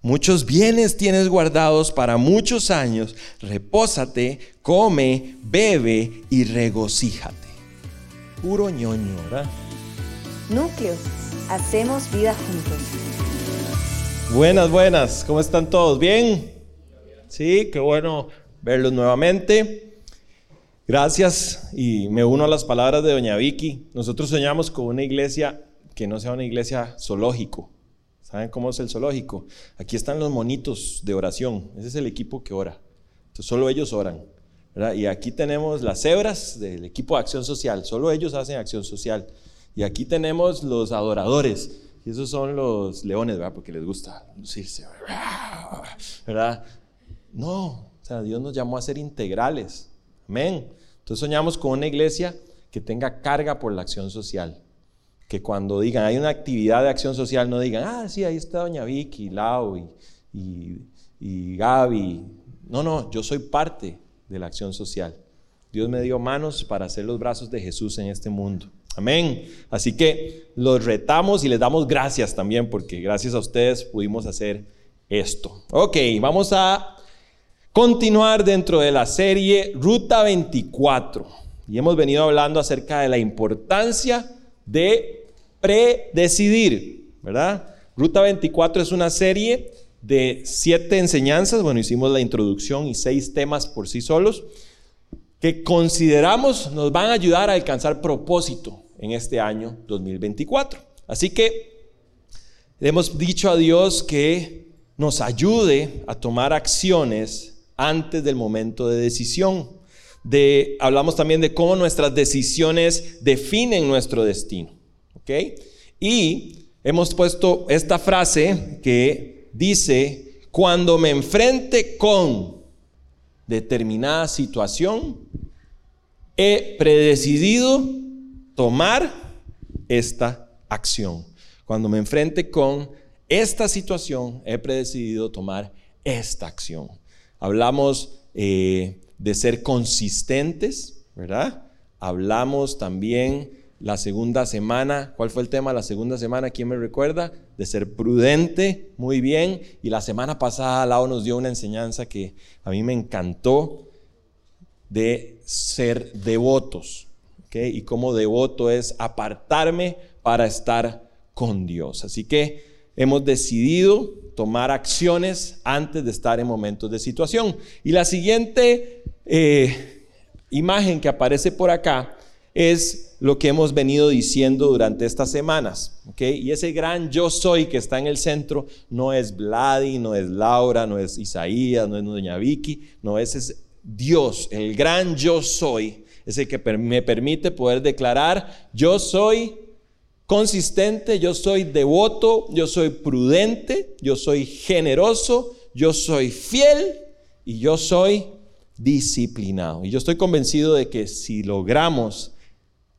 Muchos bienes tienes guardados para muchos años. Repósate, come, bebe y regocíjate. Puro ñoño, ¿verdad? Núcleo. Hacemos vida juntos. Buenas, buenas. ¿Cómo están todos? ¿Bien? Sí, qué bueno verlos nuevamente. Gracias y me uno a las palabras de doña Vicky. Nosotros soñamos con una iglesia que no sea una iglesia zoológico. ¿Saben cómo es el zoológico? Aquí están los monitos de oración. Ese es el equipo que ora. Entonces solo ellos oran. Y aquí tenemos las cebras del equipo de acción social. Solo ellos hacen acción social. Y aquí tenemos los adoradores. Y esos son los leones, ¿verdad? Porque les gusta lucirse. ¿Verdad? No, o sea, Dios nos llamó a ser integrales. Amén. Entonces soñamos con una iglesia que tenga carga por la acción social que cuando digan, hay una actividad de acción social, no digan, ah, sí, ahí está doña Vicky, Lau y, y, y Gaby. No, no, yo soy parte de la acción social. Dios me dio manos para hacer los brazos de Jesús en este mundo. Amén. Así que los retamos y les damos gracias también porque gracias a ustedes pudimos hacer esto. Ok, vamos a continuar dentro de la serie Ruta 24. Y hemos venido hablando acerca de la importancia de predecidir, ¿verdad? Ruta 24 es una serie de siete enseñanzas, bueno, hicimos la introducción y seis temas por sí solos, que consideramos nos van a ayudar a alcanzar propósito en este año 2024. Así que hemos dicho a Dios que nos ayude a tomar acciones antes del momento de decisión. De, hablamos también de cómo nuestras decisiones definen nuestro destino. Y hemos puesto esta frase que dice, cuando me enfrente con determinada situación, he predecidido tomar esta acción. Cuando me enfrente con esta situación, he predecidido tomar esta acción. Hablamos eh, de ser consistentes, ¿verdad? Hablamos también la segunda semana. ¿Cuál fue el tema la segunda semana? ¿Quién me recuerda? De ser prudente, muy bien. Y la semana pasada Lau nos dio una enseñanza que a mí me encantó de ser devotos. Y como devoto es apartarme para estar con Dios. Así que hemos decidido tomar acciones antes de estar en momentos de situación. Y la siguiente eh, imagen que aparece por acá es lo que hemos venido diciendo durante estas semanas. Y ese gran yo soy que está en el centro no es Vladi, no es Laura, no es Isaías, no es Doña Vicky, no, ese es Dios, el gran yo soy, es el que me permite poder declarar, yo soy consistente, yo soy devoto, yo soy prudente, yo soy generoso, yo soy fiel y yo soy disciplinado. Y yo estoy convencido de que si logramos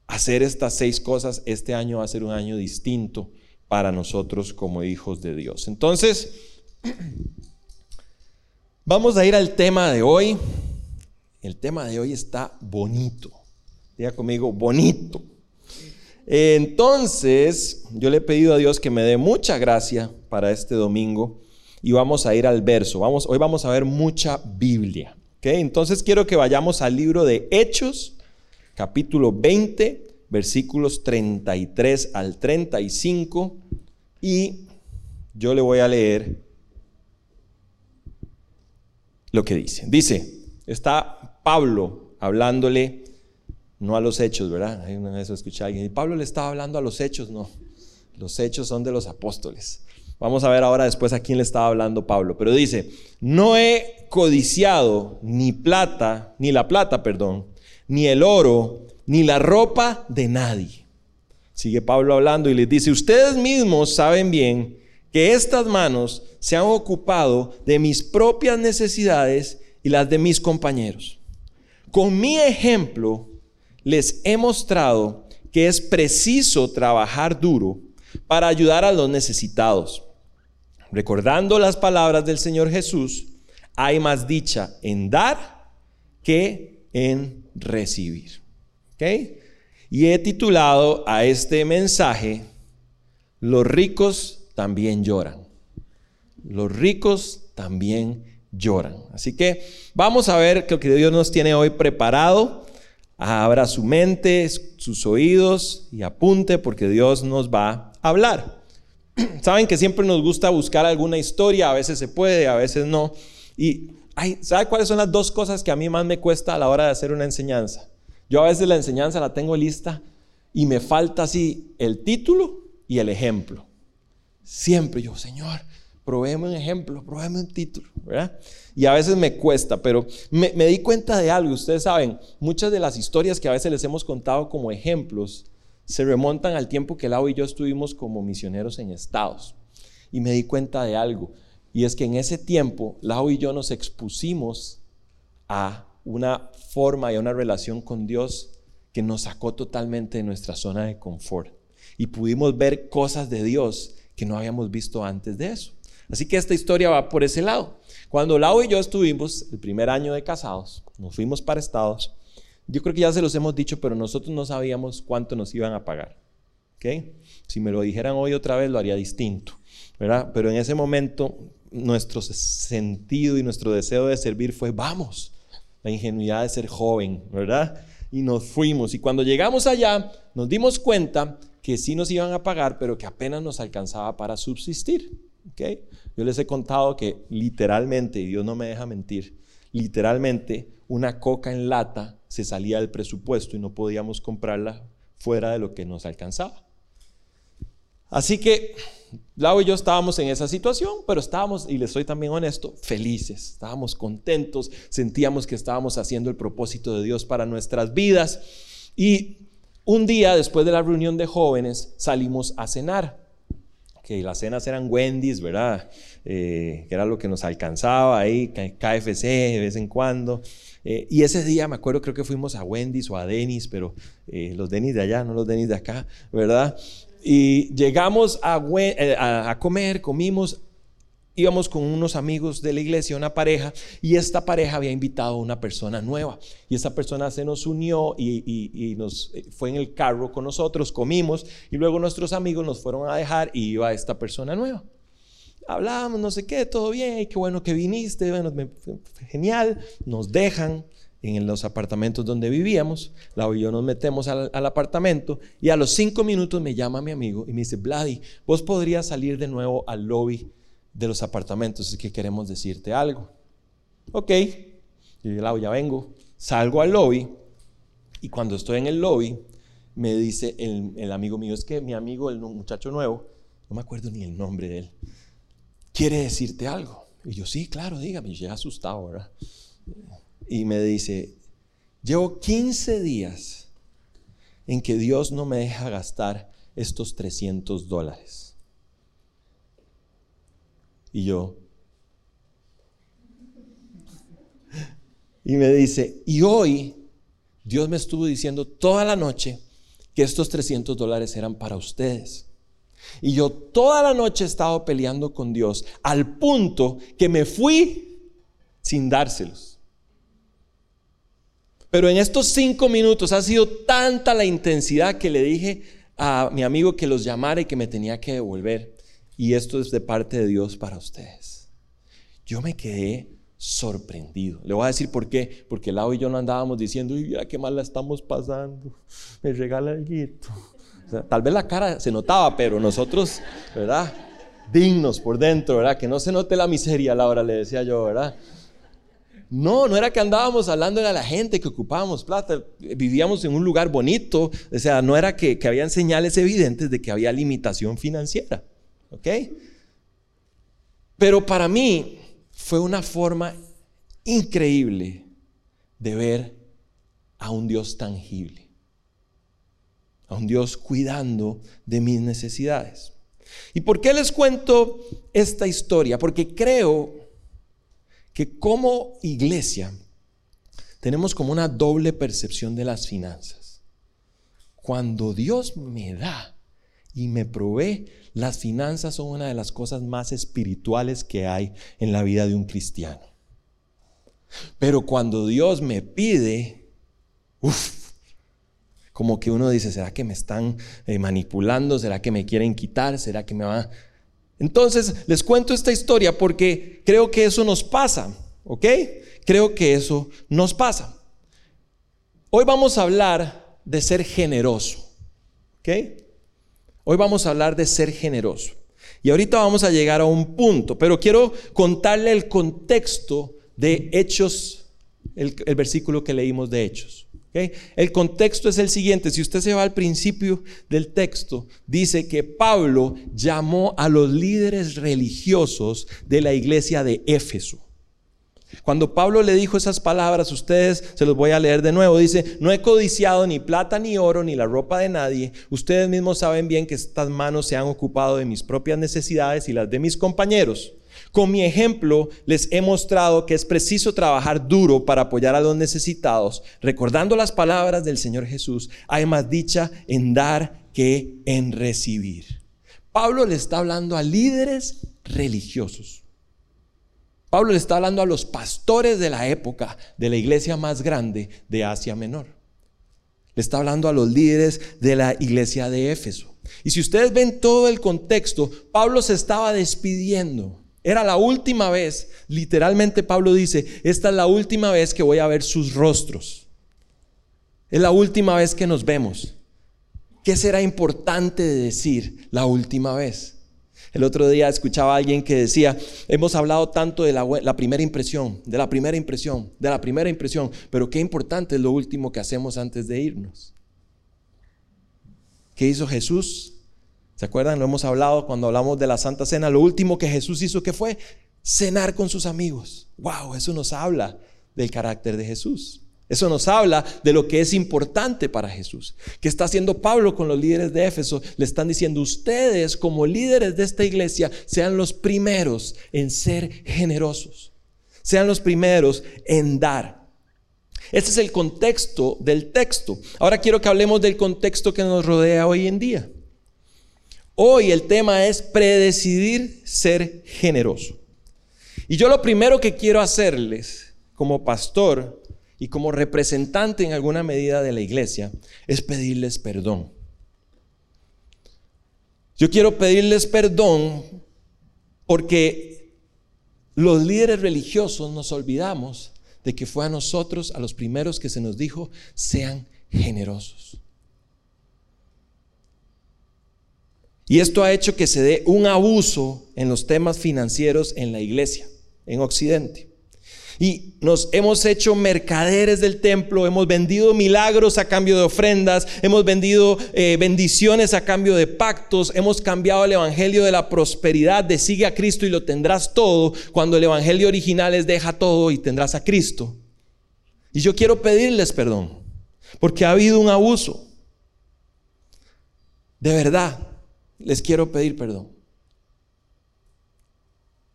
hacer estas seis cosas, este año va a ser un año distinto para nosotros como hijos de Dios. Entonces, vamos a ir al tema de hoy. El tema de hoy está bonito. Diga conmigo, bonito. Entonces, yo le he pedido a Dios que me dé mucha gracia para este domingo y vamos a ir al verso. Vamos, hoy vamos a ver mucha Biblia. Entonces quiero que vayamos al libro de Hechos, capítulo 20, versículos 33 al 35, y yo le voy a leer lo que dice. Dice, está Pablo hablándole, no a los hechos, ¿verdad? Hay una vez escuché a alguien, y Pablo le estaba hablando a los hechos, no, los hechos son de los apóstoles. Vamos a ver ahora después a quién le estaba hablando Pablo, pero dice, no he codiciado ni plata, ni la plata, perdón, ni el oro, ni la ropa de nadie. Sigue Pablo hablando y les dice, ustedes mismos saben bien que estas manos se han ocupado de mis propias necesidades y las de mis compañeros. Con mi ejemplo les he mostrado que es preciso trabajar duro para ayudar a los necesitados. Recordando las palabras del Señor Jesús, hay más dicha en dar que en recibir. Y he titulado a este mensaje, Los ricos también lloran. los ricos también lloran. Así que vamos a ver lo que Dios nos tiene hoy preparado. Abra su mente, sus oídos y apunte porque Dios nos va a hablar. Saben que siempre nos gusta buscar alguna historia, a veces se puede, a veces no. Y ¿sabe cuáles son las dos cosas que a mí más me cuesta a la hora de hacer una enseñanza? Yo a veces la enseñanza la tengo lista y me falta así el título y el ejemplo. Siempre yo, Señor, proveeme un ejemplo, proveeme un título, ¿verdad? Y a veces me cuesta, pero me, me, di cuenta de algo. Ustedes saben, muchas de las historias que a veces les hemos contado como ejemplos se remontan al tiempo que Lau y yo estuvimos como misioneros en Estados. Y me di cuenta de algo. Y es que en ese tiempo, Lau y yo nos expusimos a una forma y a una relación con Dios que nos sacó totalmente de nuestra zona de confort. Y pudimos ver cosas de Dios que no habíamos visto antes de eso. Así que esta historia va por ese lado. Cuando Lau y yo estuvimos el primer año de casados, nos fuimos para Estados, yo creo que ya se los hemos dicho, pero nosotros no sabíamos cuánto nos iban a pagar. ¿Okay? Si me lo dijeran hoy otra vez, lo haría distinto. ¿verdad? Pero en ese momento, nuestro sentido y nuestro deseo de servir fue, vamos, la ingenuidad de ser joven, ¿verdad? Y nos fuimos. Y cuando llegamos allá, nos dimos cuenta que sí nos iban a pagar, pero que apenas nos alcanzaba para subsistir. ¿okay? Yo les he contado que literalmente, y Dios no me deja mentir, literalmente una coca en lata se salía del presupuesto y no podíamos comprarla fuera de lo que nos alcanzaba. Así que Lau y yo estábamos en esa situación, pero estábamos, y les soy también honesto, felices, estábamos contentos, sentíamos que estábamos haciendo el propósito de Dios para nuestras vidas. Y un día, después de la reunión de jóvenes, salimos a cenar. Que las cenas eran Wendy's, ¿verdad? Eh, que era lo que nos alcanzaba ahí, KFC de vez en cuando. Eh, y ese día me acuerdo, creo que fuimos a Wendy's o a Denny's, pero eh, los Denny's de allá, no los Denny's de acá, ¿verdad? Y llegamos eh, a, comer, comimos, íbamos con unos amigos de la iglesia, una pareja, y esta pareja había invitado a una persona nueva. Y esa persona se nos unió y, nos eh, fue en el carro con nosotros, comimos, y luego nuestros amigos nos fueron a dejar y iba esta persona nueva. Hablábamos, no sé qué, todo bien, qué bueno que viniste, bueno, genial, nos dejan en los apartamentos donde vivíamos. la y yo nos metemos al, apartamento y a los cinco minutos me llama mi amigo y me dice, Vladi, vos podrías salir de nuevo al lobby de los apartamentos, es que queremos decirte algo. Ok, y yo ya vengo, salgo al lobby y cuando estoy en el lobby me dice el, el amigo mío, es que mi amigo, el muchacho nuevo, no me acuerdo ni el nombre de él, quiere decirte algo. Y yo, sí, claro, dígame, yo asustado, ¿verdad? Y me dice, llevo 15 días en que Dios no me deja gastar estos 300 dólares. Y yo, y me dice, y hoy Dios me estuvo diciendo toda la noche que estos 300 dólares eran para ustedes. Y yo toda la noche he estado peleando con Dios al punto que me fui sin dárselos. Pero en estos cinco minutos ha sido tanta la intensidad que le dije a mi amigo que los llamara y que me tenía que devolver. Y esto es de parte de Dios para ustedes. Yo me quedé sorprendido. Le voy a decir por qué. Porque Lau y yo no andábamos diciendo, uy, mira qué mal la estamos pasando. Me regala el o tal vez la cara se notaba, pero nosotros, ¿verdad? Dignos por dentro, ¿verdad? Que no se note la miseria, Laura, le decía yo, ¿verdad? No, no era que andábamos hablando a la gente que ocupábamos plata, vivíamos en un lugar bonito, o sea, no era que, que habían señales evidentes de que había limitación financiera, ¿ok? Pero para mí fue una forma increíble de ver a un Dios tangible, a un Dios cuidando de mis necesidades. ¿Y por qué les cuento esta historia? Porque creo que como iglesia tenemos como una doble percepción de las finanzas. Cuando Dios me da y me provee, las finanzas son una de las cosas más espirituales que hay en la vida de un cristiano. Pero cuando Dios me pide, uff, como que uno dice, ¿será que me están eh, manipulando? ¿Será que me quieren quitar? ¿Será que me va? Entonces, les cuento esta historia porque creo que eso nos pasa, ¿ok? Creo que eso nos pasa. Hoy vamos a hablar de ser generoso, ¿ok? Hoy vamos a hablar de ser generoso. Y ahorita vamos a llegar a un punto, pero quiero contarle el contexto de Hechos, el, versículo que leímos de Hechos. El contexto es el siguiente, si usted se va al principio del texto, dice que Pablo llamó a los líderes religiosos de la iglesia de Éfeso. Cuando Pablo le dijo esas palabras, ustedes se los voy a leer de nuevo, dice, no he codiciado ni plata ni oro ni la ropa de nadie, ustedes mismos saben bien que estas manos se han ocupado de mis propias necesidades y las de mis compañeros. Con mi ejemplo les he mostrado que es preciso trabajar duro para apoyar a los necesitados, recordando las palabras del Señor Jesús, hay más dicha en dar que en recibir. Pablo le está hablando a líderes religiosos. Pablo le está hablando a los pastores de la época de la iglesia más grande de Asia Menor. Le está hablando a los líderes de la iglesia de Éfeso. Y si ustedes ven todo el contexto, Pablo se estaba despidiendo. Era la última vez, literalmente Pablo dice, esta es la última vez que voy a ver sus rostros. Es la última vez que nos vemos. ¿Qué será importante de decir la última vez? El otro día escuchaba a alguien que decía, hemos hablado tanto de la, primera impresión, de la primera impresión, de la primera impresión, pero qué importante es lo último que hacemos antes de irnos. ¿Qué hizo Jesús? ¿Se acuerdan? Lo hemos hablado cuando hablamos de la Santa Cena. Lo último que Jesús hizo que fue cenar con sus amigos. ¡Wow! Eso nos habla del carácter de Jesús. Eso nos habla de lo que es importante para Jesús. ¿Qué está haciendo Pablo con los líderes de Éfeso? Le están diciendo, ustedes como líderes de esta iglesia sean los primeros en ser generosos. Sean los primeros en dar. Ese es el contexto del texto. Ahora quiero que hablemos del contexto que nos rodea hoy en día. Hoy el tema es predecidir ser generoso. Y yo lo primero que quiero hacerles como pastor y como representante en alguna medida de la iglesia es pedirles perdón. Yo quiero pedirles perdón porque los líderes religiosos nos olvidamos de que fue a nosotros, a los primeros que se nos dijo, sean generosos. Y esto ha hecho que se dé un abuso en los temas financieros en la iglesia, en Occidente. Y nos hemos hecho mercaderes del templo, hemos vendido milagros a cambio de ofrendas, hemos vendido eh, bendiciones a cambio de pactos, hemos cambiado el evangelio de la prosperidad, de sigue a Cristo y lo tendrás todo, cuando el evangelio original es deja todo y tendrás a Cristo. Y yo quiero pedirles perdón, porque ha habido un abuso. De verdad, les quiero pedir perdón.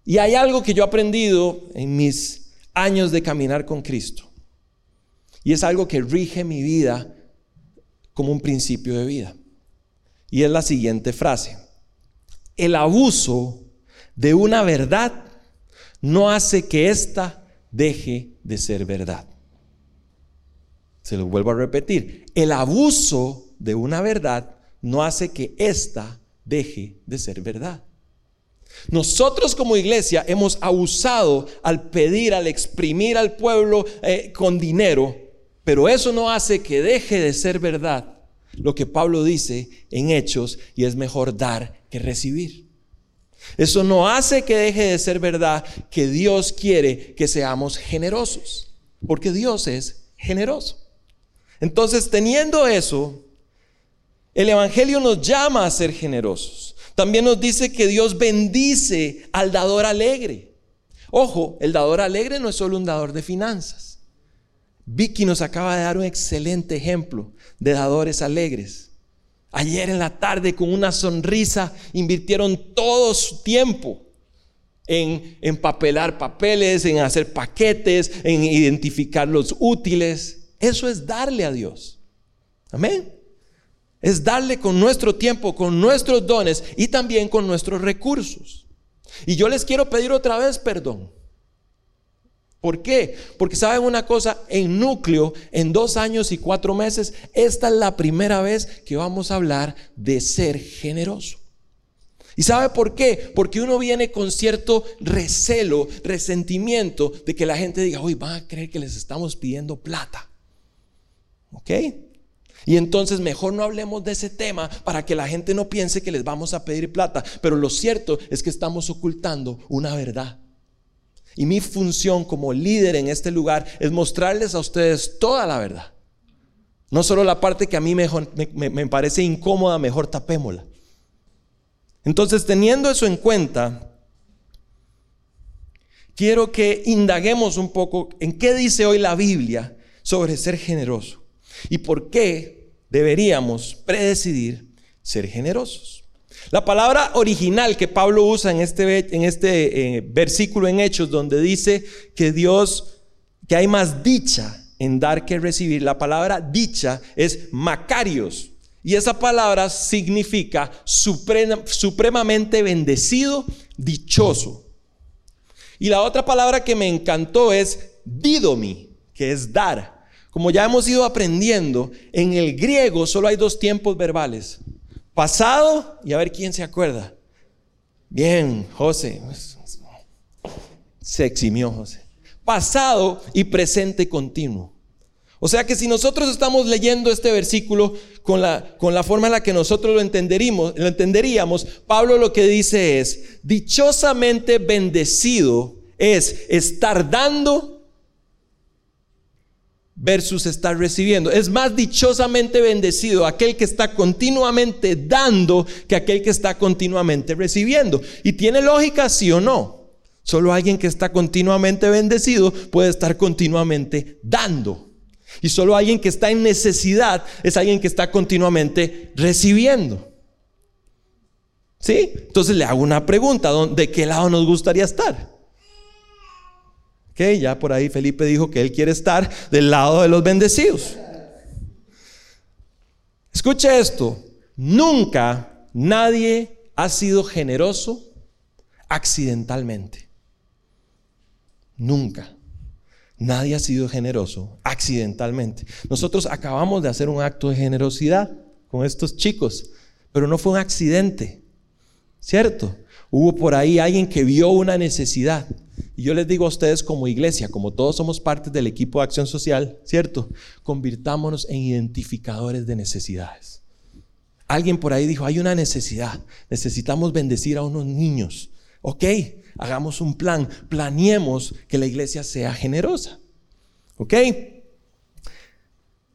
Y hay algo que yo he aprendido en mis años de caminar con Cristo. Y es algo que rige mi vida como un principio de vida. Y es la siguiente frase. El abuso de una verdad no hace que ésta deje de ser verdad. Se lo vuelvo a repetir. El abuso de una verdad no hace que ésta deje de ser verdad. Nosotros como iglesia hemos abusado al pedir, al exprimir al pueblo eh, con dinero, pero eso no hace que deje de ser verdad lo que Pablo dice en Hechos y es mejor dar que recibir. Eso no hace que deje de ser verdad que Dios quiere que seamos generosos, porque Dios es generoso. Entonces, teniendo eso, el Evangelio nos llama a ser generosos. También nos dice que Dios bendice al dador alegre. Ojo, el dador alegre no es solo un dador de finanzas. Vicky nos acaba de dar un excelente ejemplo de dadores alegres. Ayer en la tarde con una sonrisa invirtieron todo su tiempo en empapelar papeles, en hacer paquetes, en identificar los útiles. Eso es darle a Dios. Amén es darle con nuestro tiempo, con nuestros dones y también con nuestros recursos. Y yo les quiero pedir otra vez perdón. ¿Por qué? Porque saben una cosa, en núcleo, en dos años y cuatro meses, esta es la primera vez que vamos a hablar de ser generoso. ¿Y sabe por qué? Porque uno viene con cierto recelo, resentimiento de que la gente diga, uy, van a creer que les estamos pidiendo plata. ¿Ok? Y entonces mejor no hablemos de ese tema para que la gente no piense que les vamos a pedir plata. Pero lo cierto es que estamos ocultando una verdad. Y mi función como líder en este lugar es mostrarles a ustedes toda la verdad. No solo la parte que a mí me, me parece incómoda, mejor tapémosla. Entonces, teniendo eso en cuenta, quiero que indaguemos un poco en qué dice hoy la Biblia sobre ser generoso y por qué deberíamos predecidir ser generosos. La palabra original que Pablo usa en este, en este eh, versículo en Hechos, donde dice que Dios, que hay más dicha en dar que recibir, la palabra dicha es macarios. Y esa palabra significa supremamente bendecido, dichoso. Y la otra palabra que me encantó es didomi, que es dar. Como ya hemos ido aprendiendo, en el griego solo hay dos tiempos verbales. Pasado y a ver quién se acuerda. Bien, José. Se eximió José. Pasado y presente continuo. O sea que si nosotros estamos leyendo este versículo con la, con la forma en la que nosotros lo, lo entenderíamos, Pablo lo que dice es, dichosamente bendecido es estar dando versus estar recibiendo. Es más dichosamente bendecido aquel que está continuamente dando que aquel que está continuamente recibiendo. Y tiene lógica, sí o no. Solo alguien que está continuamente bendecido puede estar continuamente dando. Y solo alguien que está en necesidad es alguien que está continuamente recibiendo. ¿Sí? Entonces le hago una pregunta, ¿de qué lado nos gustaría estar? Ok, ya por ahí Felipe dijo que él quiere estar del lado de los bendecidos. Escuche esto, nunca nadie ha sido generoso accidentalmente. Nunca. Nadie ha sido generoso accidentalmente. Nosotros acabamos de hacer un acto de generosidad con estos chicos, pero no fue un accidente, ¿cierto? Hubo por ahí alguien que vio una necesidad. Y yo les digo a ustedes como iglesia, como todos somos parte del equipo de acción social, ¿cierto? Convirtámonos en identificadores de necesidades. Alguien por ahí dijo, hay una necesidad, necesitamos bendecir a unos niños. Ok, hagamos un plan, planeemos que la iglesia sea generosa. ¿Ok?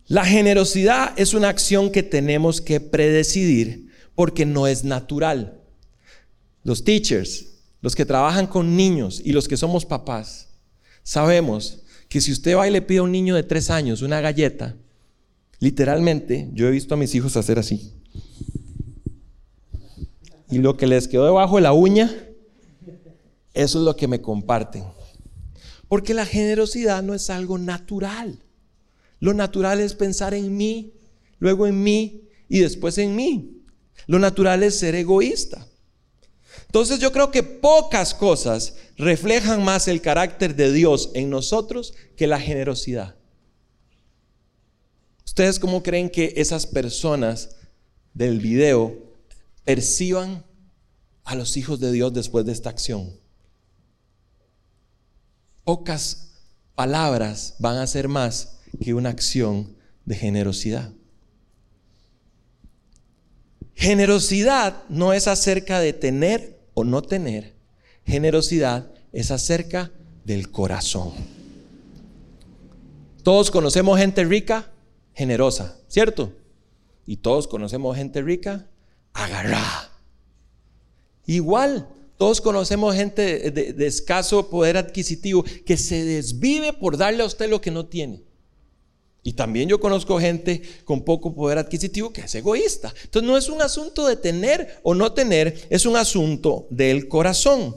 La generosidad es una acción que tenemos que predecidir porque no es natural. Los teachers, los que trabajan con niños y los que somos papás, sabemos que si usted va y le pide a un niño de tres años una galleta, literalmente, yo he visto a mis hijos hacer así. Y lo que les quedó debajo de la uña eso es lo que me comparten. Porque la generosidad no es algo natural. Lo natural es pensar en mí, luego en mí y después en mí. Lo natural es ser egoísta. Entonces yo creo que pocas cosas reflejan más el carácter de Dios en nosotros que la generosidad. ¿Ustedes cómo creen que esas personas del video perciban a los hijos de Dios después de esta acción? pocas palabras van a ser más que una acción de generosidad. Generosidad no es acerca de tener o no tener. Generosidad es acerca del corazón. Todos conocemos gente rica, generosa, ¿cierto? Y todos conocemos gente rica, agarrada. Igual, todos conocemos gente de, escaso poder adquisitivo que se desvive por darle a usted lo que no tiene. Y también yo conozco gente con poco poder adquisitivo que es egoísta. Entonces no es un asunto de tener o no tener, es un asunto del corazón.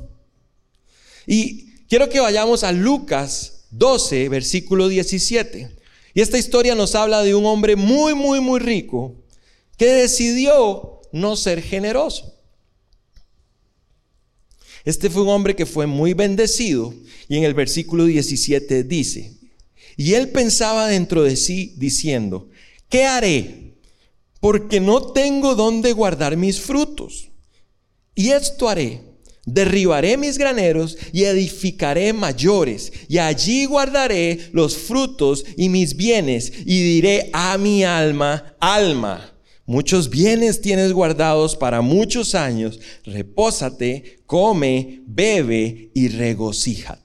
Y quiero que vayamos a Lucas 12, versículo 17. Y esta historia nos habla de un hombre muy, muy, muy rico que decidió no ser generoso. Este fue un hombre que fue muy bendecido y en el versículo 17 dice, y él pensaba dentro de sí diciendo, ¿qué haré? Porque no tengo dónde guardar mis frutos. Y esto haré. Derribaré mis graneros y edificaré mayores, y allí guardaré los frutos y mis bienes, y diré a mi alma, alma, muchos bienes tienes guardados para muchos años, repósate, come, bebe y regocíjate.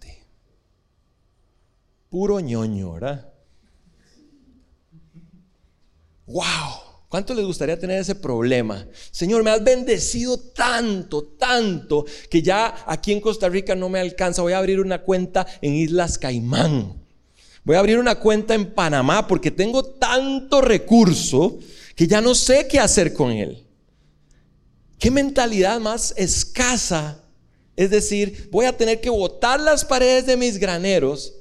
Puro ñoño, ¿verdad? ¡Wow! ¿Cuánto les gustaría tener ese problema? Señor, me has bendecido tanto, tanto, que ya aquí en Costa Rica no me alcanza. Voy a abrir una cuenta en Islas Caimán. Voy a abrir una cuenta en Panamá porque tengo tanto recurso que ya no sé qué hacer con él. ¿Qué mentalidad más escasa? Es decir, voy a tener que botar las paredes de mis graneros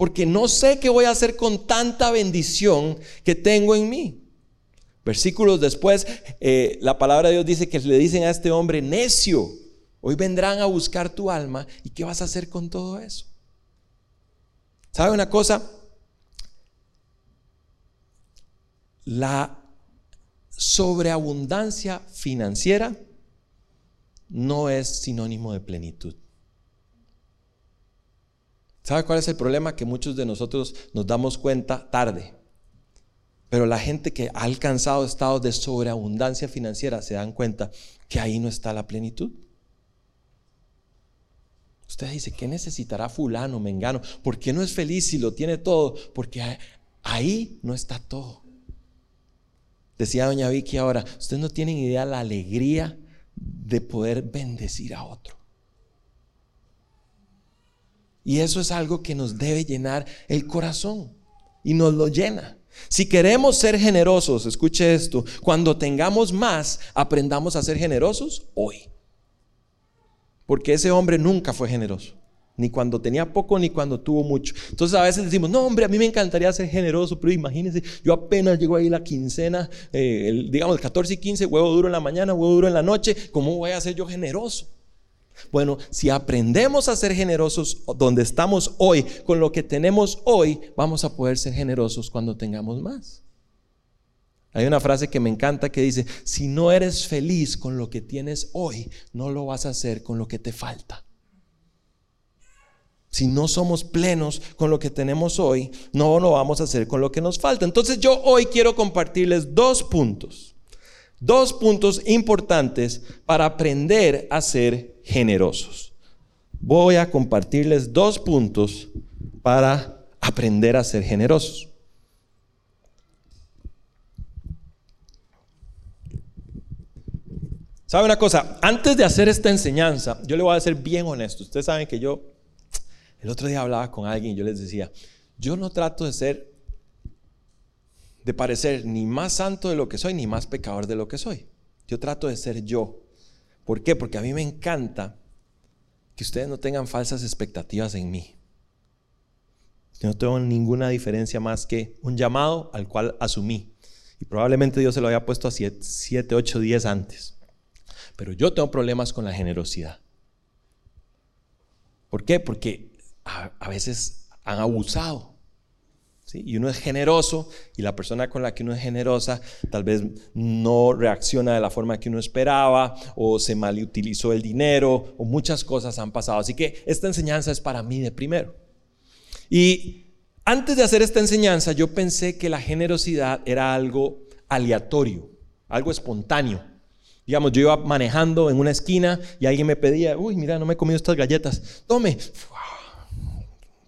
porque no sé qué voy a hacer con tanta bendición que tengo en mí. Versículos después, eh, la palabra de Dios dice que le dicen a este hombre, necio, hoy vendrán a buscar tu alma y ¿qué vas a hacer con todo eso? ¿Sabe una cosa? La sobreabundancia financiera no es sinónimo de plenitud. ¿Sabe cuál es el problema? Que muchos de nosotros nos damos cuenta tarde. Pero la gente que ha alcanzado estados de sobreabundancia financiera se dan cuenta que ahí no está la plenitud. Usted dice, ¿qué necesitará fulano, mengano? ¿Por qué no es feliz si lo tiene todo? Porque ahí no está todo. Decía doña Vicky ahora, ustedes no tienen idea la alegría de poder bendecir a otro. Y eso es algo que nos debe llenar el corazón y nos lo llena. Si queremos ser generosos, escuche esto, cuando tengamos más, aprendamos a ser generosos hoy. Porque ese hombre nunca fue generoso, ni cuando tenía poco ni cuando tuvo mucho. Entonces a veces decimos, no hombre, a mí me encantaría ser generoso, pero imagínense, yo apenas llego ahí la quincena, eh, digamos el 14 y 15, huevo duro en la mañana, huevo duro en la noche, ¿cómo voy a ser yo generoso? Bueno, si aprendemos a ser generosos donde estamos hoy, con lo que tenemos hoy, vamos a poder ser generosos cuando tengamos más. Hay una frase que me encanta que dice, si no eres feliz con lo que tienes hoy, no lo vas a hacer con lo que te falta. Si no somos plenos con lo que tenemos hoy, no lo vamos a hacer con lo que nos falta. Entonces yo hoy quiero compartirles dos puntos, dos puntos importantes para aprender a ser generosos. Voy a compartirles dos puntos para aprender a ser generosos. ¿Sabe una cosa? Antes de hacer esta enseñanza, yo le voy a ser bien honesto. Ustedes saben que yo, el otro día hablaba con alguien y yo les decía, yo no trato de ser, de parecer ni más santo de lo que soy, ni más pecador de lo que soy. Yo trato de ser yo. ¿Por qué? Porque a mí me encanta que ustedes no tengan falsas expectativas en mí. Yo no tengo ninguna diferencia más que un llamado al cual asumí. Y probablemente Dios se lo había puesto a 7, 8 días antes. Pero yo tengo problemas con la generosidad. ¿Por qué? Porque a veces han abusado. Y uno es generoso y la persona con la que uno es generosa tal vez no reacciona de la forma que uno esperaba o se malutilizó el dinero o muchas cosas han pasado. Así que esta enseñanza es para mí de primero. Y antes de hacer esta enseñanza yo pensé que la generosidad era algo aleatorio, algo espontáneo. Digamos, yo iba manejando en una esquina y alguien me pedía, uy, mira, no me he comido estas galletas, tome.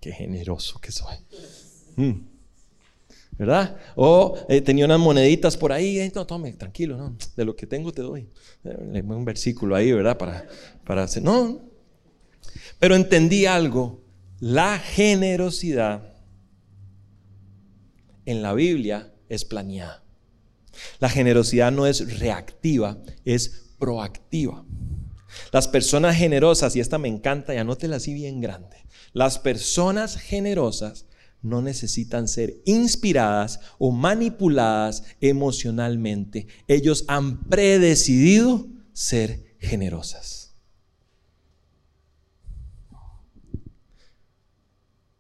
qué generoso que soy. Mm. ¿Verdad? O eh, tenía unas moneditas por ahí, eh, no, tome, tranquilo, no, de lo que tengo te doy. Eh, un versículo ahí, ¿verdad? Para, para hacer, no. Pero entendí algo, la generosidad en la Biblia es planeada. La generosidad no es reactiva, es proactiva. Las personas generosas, y esta me encanta, y anótela así bien grande, las personas generosas no necesitan ser inspiradas o manipuladas emocionalmente. Ellos han predecidido ser generosas.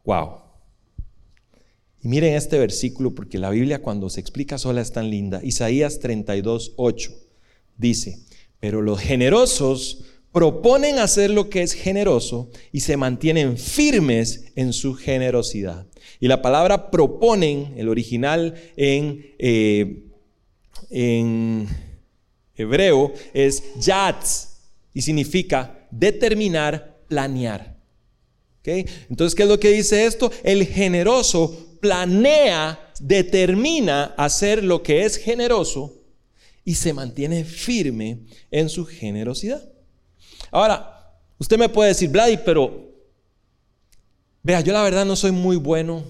Wow. Y miren este versículo porque la Biblia cuando se explica sola es tan linda. Isaías 32, 8 dice, Pero los generosos proponen hacer lo que es generoso y se mantienen firmes en su generosidad. Y la palabra proponen, el original en, eh, en hebreo, es yatz y significa determinar, planear. Entonces, ¿qué es lo que dice esto? El generoso planea, determina hacer lo que es generoso y se mantiene firme en su generosidad. Ahora, usted me puede decir, Vladi, pero vea, yo la verdad no soy muy bueno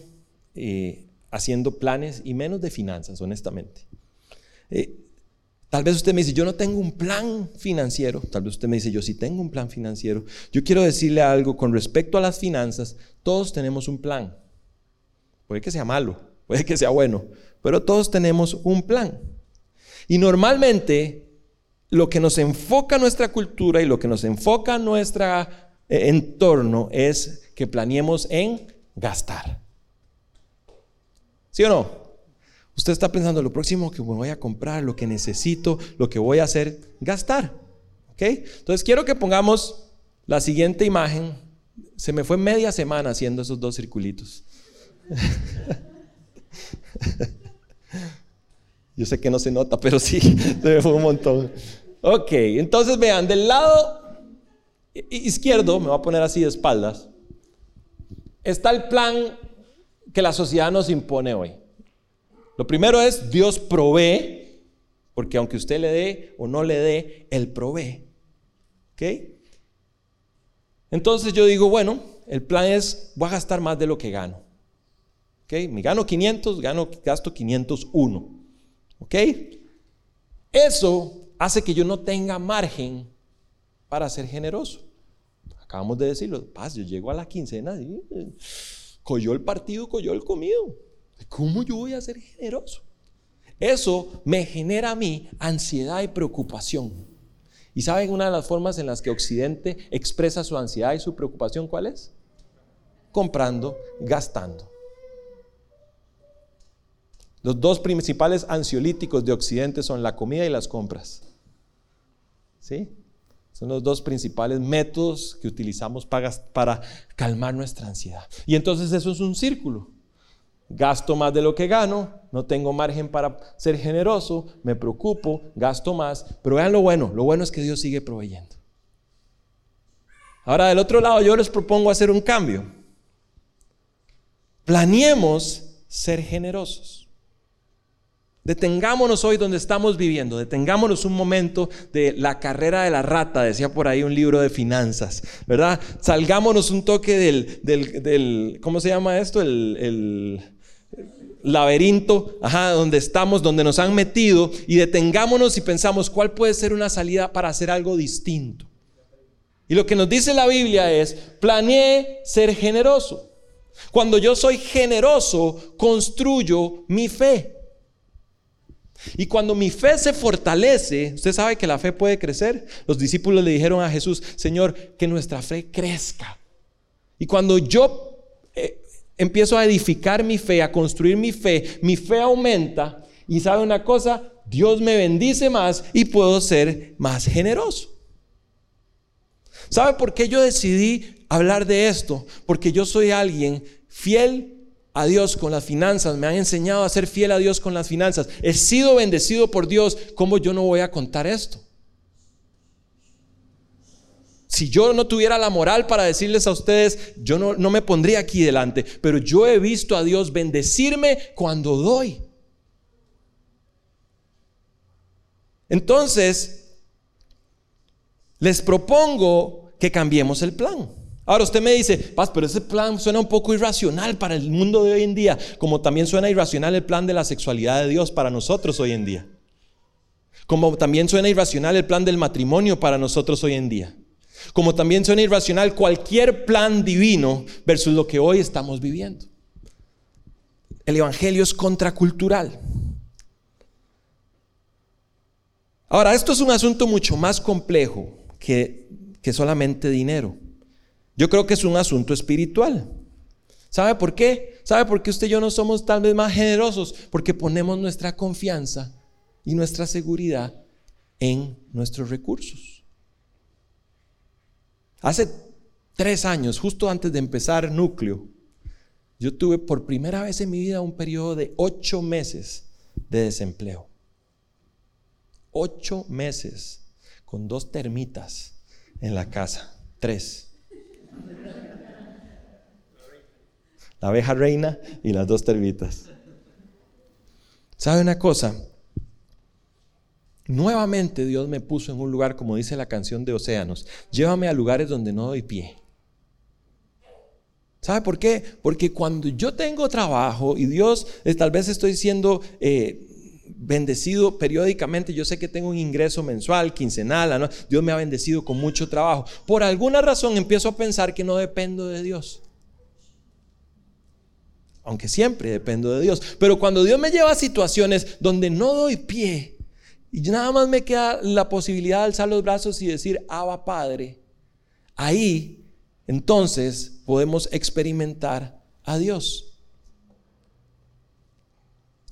eh, haciendo planes y menos de finanzas, honestamente. Eh, tal vez usted me dice, yo no tengo un plan financiero. Tal vez usted me dice, yo sí tengo un plan financiero. Yo quiero decirle algo con respecto a las finanzas. Todos tenemos un plan. Puede que sea malo, puede que sea bueno, pero todos tenemos un plan. Y normalmente lo que nos enfoca nuestra cultura y lo que nos enfoca nuestro eh, entorno es que planeemos en gastar. ¿Sí o no? Usted está pensando lo próximo que voy a comprar, lo que necesito, lo que voy a hacer, gastar. ¿Ok? Entonces quiero que pongamos la siguiente imagen. Se me fue media semana haciendo esos dos circulitos. Yo sé que no se nota, pero sí, se me fue un montón. Ok, entonces vean, del lado izquierdo, me voy a poner así de espaldas, está el plan que la sociedad nos impone hoy. Lo primero es Dios provee, porque aunque usted le dé o no le dé, Él provee. ¿Ok? Entonces yo digo, bueno, el plan es, voy a gastar más de lo que gano. ¿Ok? Me gano 500, gano, gasto 501. ¿Ok? Eso hace que yo no tenga margen para ser generoso. Acabamos de decirlo, paz, yo llego a la quincena y eh, cogió el partido, cogió el comido. ¿Cómo yo voy a ser generoso? Eso me genera a mí ansiedad y preocupación. ¿Y saben una de las formas en las que Occidente expresa su ansiedad y su preocupación cuál es? Comprando, gastando. Los dos principales ansiolíticos de Occidente son la comida y las compras. ¿Sí? Son los dos principales métodos que utilizamos para, para calmar nuestra ansiedad. Y entonces eso es un círculo. Gasto más de lo que gano, no tengo margen para ser generoso, me preocupo, gasto más, pero vean lo bueno, lo bueno es que Dios sigue proveyendo. Ahora del otro lado yo les propongo hacer un cambio. Planeemos ser generosos. Detengámonos hoy donde estamos viviendo, detengámonos un momento de la carrera de la rata, decía por ahí un libro de finanzas, ¿verdad? Salgámonos un toque del, del, ¿cómo se llama esto? El, el laberinto, ajá, donde estamos, donde nos han metido, y detengámonos y pensamos cuál puede ser una salida para hacer algo distinto. Y lo que nos dice la Biblia es, planeé ser generoso. Cuando yo soy generoso, construyo mi fe. Y cuando mi fe se fortalece, usted sabe que la fe puede crecer. Los discípulos le dijeron a Jesús, Señor, que nuestra fe crezca. Y cuando yo eh, empiezo a edificar mi fe, a construir mi fe, mi fe aumenta. Y sabe una cosa, Dios me bendice más y puedo ser más generoso. ¿Sabe por qué yo decidí hablar de esto? Porque yo soy alguien fiel a Dios con las finanzas, me han enseñado a ser fiel a Dios con las finanzas. He sido bendecido por Dios, ¿cómo yo no voy a contar esto? Si yo no tuviera la moral para decirles a ustedes, yo no, no me pondría aquí delante, pero yo he visto a Dios bendecirme cuando doy. Entonces, les propongo que cambiemos el plan. Ahora usted me dice, Paz, pero ese plan suena un poco irracional para el mundo de hoy en día, como también suena irracional el plan de la sexualidad de Dios para nosotros hoy en día. Como también suena irracional el plan del matrimonio para nosotros hoy en día. Como también suena irracional cualquier plan divino versus lo que hoy estamos viviendo. El Evangelio es contracultural. Ahora, esto es un asunto mucho más complejo que, que solamente dinero. Yo creo que es un asunto espiritual. ¿Sabe por qué? ¿Sabe por qué usted y yo no somos tal vez más generosos? Porque ponemos nuestra confianza y nuestra seguridad en nuestros recursos. Hace tres años, justo antes de empezar núcleo, yo tuve por primera vez en mi vida un periodo de ocho meses de desempleo. Ocho meses con dos termitas en la casa. Tres. La abeja reina y las dos termitas. ¿Sabe una cosa? Nuevamente Dios me puso en un lugar, como dice la canción de Océanos, llévame a lugares donde no doy pie. ¿Sabe por qué? Porque cuando yo tengo trabajo y Dios, eh, tal vez estoy siendo eh, bendecido periódicamente, yo sé que tengo un ingreso mensual, quincenal, Dios me ha bendecido con mucho trabajo. Por alguna razón empiezo a pensar que no dependo de Dios. Aunque siempre dependo de Dios. Pero cuando Dios me lleva a situaciones donde no doy pie y nada más me queda la posibilidad de alzar los brazos y decir, Abba Padre, ahí entonces podemos experimentar a Dios.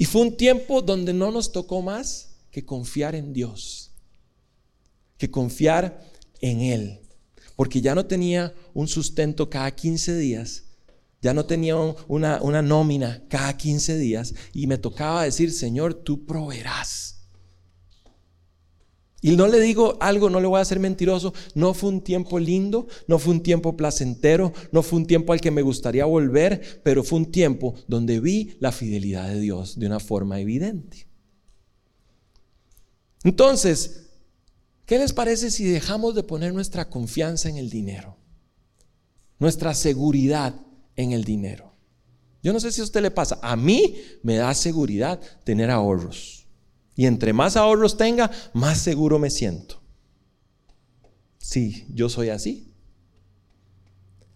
Y fue un tiempo donde no nos tocó más que confiar en Dios, que confiar en Él, porque ya no tenía un sustento cada 15 días, ya no tenía una, una nómina cada 15 días y me tocaba decir, Señor, tú proveerás. Y no le digo algo, no le voy a hacer mentiroso, no fue un tiempo lindo, no fue un tiempo placentero, no fue un tiempo al que me gustaría volver, pero fue un tiempo donde vi la fidelidad de Dios de una forma evidente. Entonces, ¿qué les parece si dejamos de poner nuestra confianza en el dinero? Nuestra seguridad en el dinero. Yo no sé si a usted le pasa, a mí me da seguridad tener ahorros. Y entre más ahorros tenga, más seguro me siento. Sí, yo soy así.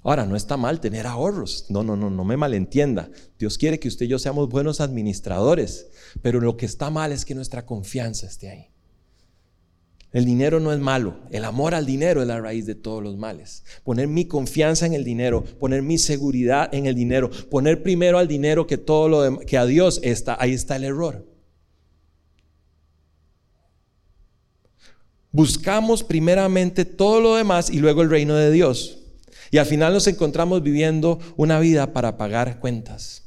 Ahora, no está mal tener ahorros. No, no, no, no me malentienda. Dios quiere que usted y yo seamos buenos administradores. Pero lo que está mal es que nuestra confianza esté ahí. El dinero no es malo. El amor al dinero es la raíz de todos los males. Poner mi confianza en el dinero, poner mi seguridad en el dinero, poner primero al dinero que todo lo que a Dios está, ahí está el error. Buscamos primeramente todo lo demás y luego el reino de Dios. Y al final nos encontramos viviendo una vida para pagar cuentas.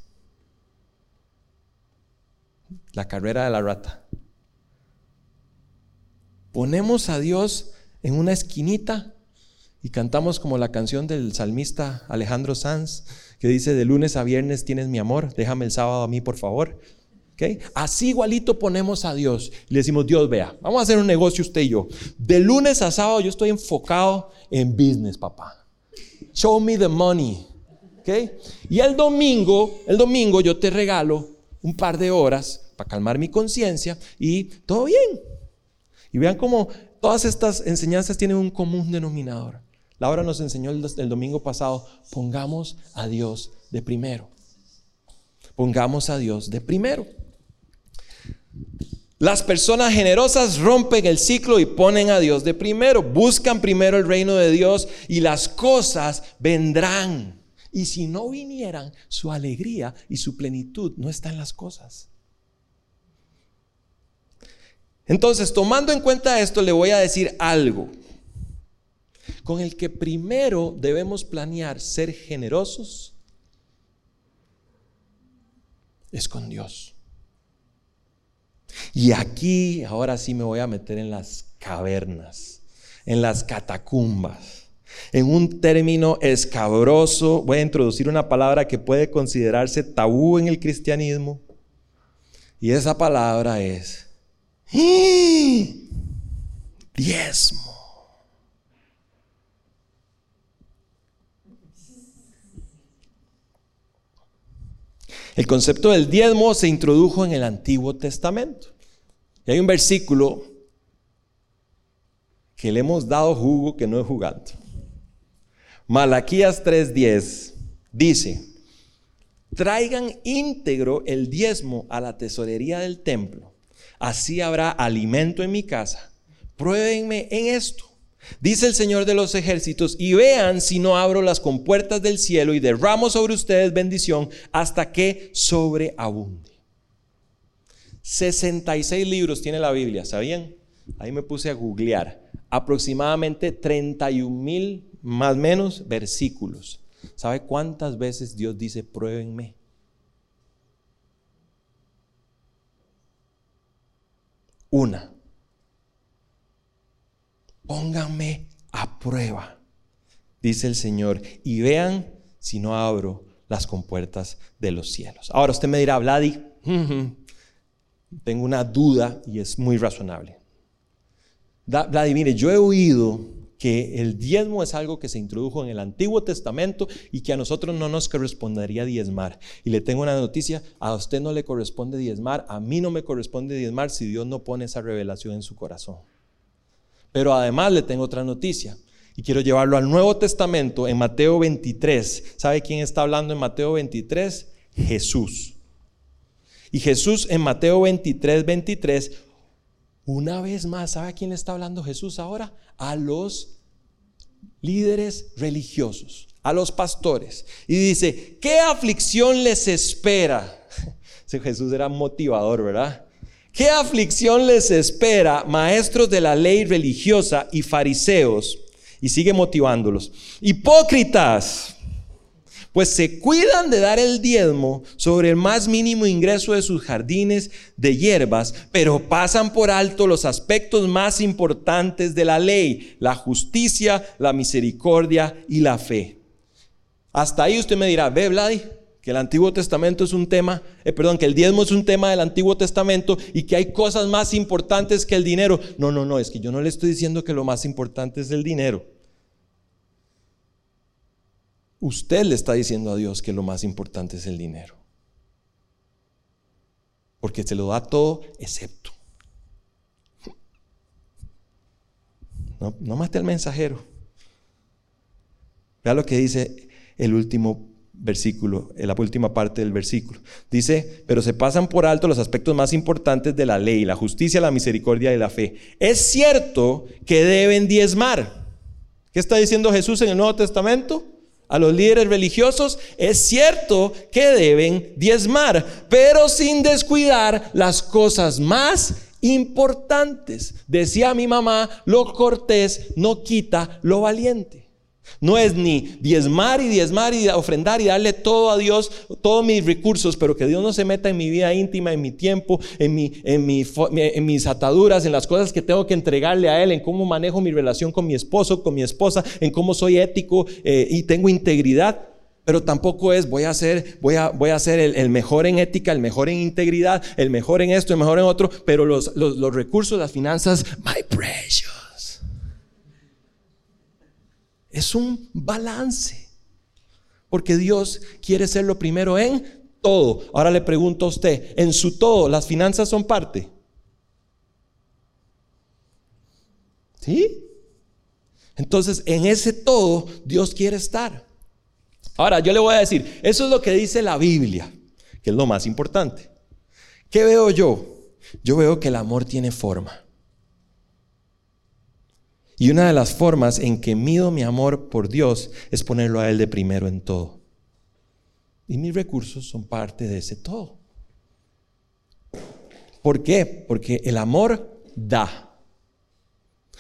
La carrera de la rata. Ponemos a Dios en una esquinita y cantamos como la canción del salmista Alejandro Sanz, que dice, de lunes a viernes tienes mi amor, déjame el sábado a mí, por favor. Así igualito ponemos a Dios. Le decimos, Dios, vea, vamos a hacer un negocio usted y yo. De lunes a sábado yo estoy enfocado en business, papá. Show me the money. Y el domingo, el domingo yo te regalo un par de horas para calmar mi conciencia y todo bien. Y vean cómo todas estas enseñanzas tienen un común denominador. Laura nos enseñó el domingo pasado, pongamos a Dios de primero. Pongamos a Dios de primero. Las personas generosas rompen el ciclo y ponen a Dios de primero, buscan primero el reino de Dios y las cosas vendrán. Y si no vinieran, su alegría y su plenitud no está en las cosas. Entonces, tomando en cuenta esto, le voy a decir algo con el que primero debemos planear ser generosos es con Dios. Y aquí, ahora sí me voy a meter en las cavernas, en las catacumbas. En un término escabroso, voy a introducir una palabra que puede considerarse tabú en el cristianismo. Y esa palabra es ¡Ah! diezmo. El concepto del diezmo se introdujo en el Antiguo Testamento. Y hay un versículo que le hemos dado jugo que no es jugando. Malaquías 3:10 dice, traigan íntegro el diezmo a la tesorería del templo, así habrá alimento en mi casa. Pruébenme en esto Dice el Señor de los ejércitos, y vean si no abro las compuertas del cielo y derramo sobre ustedes bendición hasta que sobreabunde. 66 libros tiene la Biblia, ¿sabían? ahí me puse a googlear, aproximadamente 31 mil más o menos versículos. ¿Sabe cuántas veces Dios dice, pruébenme? Una. Pónganme a prueba, dice el Señor, y vean si no abro las compuertas de los cielos. Ahora usted me dirá, Vladi, tengo una duda y es muy razonable. Vladi, mire, yo he oído que el diezmo es algo que se introdujo en el Antiguo Testamento y que a nosotros no nos correspondería diezmar. Y le tengo una noticia, a usted no le corresponde diezmar, a mí no me corresponde diezmar si Dios no pone esa revelación en su corazón. Pero además le tengo otra noticia y quiero llevarlo al Nuevo Testamento en Mateo 23. ¿Sabe quién está hablando en Mateo 23? Jesús. Y Jesús en Mateo 23, 23, una vez más, ¿sabe a quién le está hablando Jesús ahora? A los líderes religiosos, a los pastores. Y dice, ¿qué aflicción les espera? Jesús era motivador, ¿verdad? ¿Qué aflicción les espera, maestros de la ley religiosa y fariseos? Y sigue motivándolos. Hipócritas, pues se cuidan de dar el diezmo sobre el más mínimo ingreso de sus jardines de hierbas, pero pasan por alto los aspectos más importantes de la ley, la justicia, la misericordia y la fe. Hasta ahí usted me dirá, ve Vladi, que el Antiguo Testamento es un tema, eh, perdón, que el diezmo es un tema del Antiguo Testamento y que hay cosas más importantes que el dinero. No, no, no, es que yo no le estoy diciendo que lo más importante es el dinero. Usted le está diciendo a Dios que lo más importante es el dinero. Porque se lo da todo excepto. No, mate al mensajero. Vea lo que dice el último versículo, la última parte del versículo. Dice, pero se pasan por alto los aspectos más importantes de la ley, la justicia, la misericordia y la fe. Es cierto que deben diezmar. ¿Qué está diciendo Jesús en el Nuevo Testamento? A los líderes religiosos es cierto que deben diezmar, pero sin descuidar las cosas más importantes. Decía mi mamá, lo cortés no quita lo valiente. No es ni diezmar y diezmar y ofrendar y darle todo a Dios, todos mis recursos, pero que Dios no se meta en mi vida íntima, en mi tiempo, en, mi, en, mis ataduras, en las cosas que tengo que entregarle a Él, en cómo manejo mi relación con mi esposo, con mi esposa, en cómo soy ético eh, y tengo integridad. Pero tampoco es voy a ser, voy a, voy a ser el, mejor en ética, el mejor en integridad, el mejor en esto, el mejor en otro, pero los, los, los recursos, las finanzas, my precious. Es un balance. Porque Dios quiere ser lo primero en todo. Ahora le pregunto a usted, en su todo, ¿las finanzas son parte? ¿Sí? Entonces, en ese todo, Dios quiere estar. Ahora, yo le voy a decir, eso es lo que dice la Biblia, que es lo más importante. ¿Qué veo yo? Yo veo que el amor tiene forma. Y una de las formas en que mido mi amor por Dios es ponerlo a Él de primero en todo. Y mis recursos son parte de ese todo. ¿Por qué? Porque el amor da.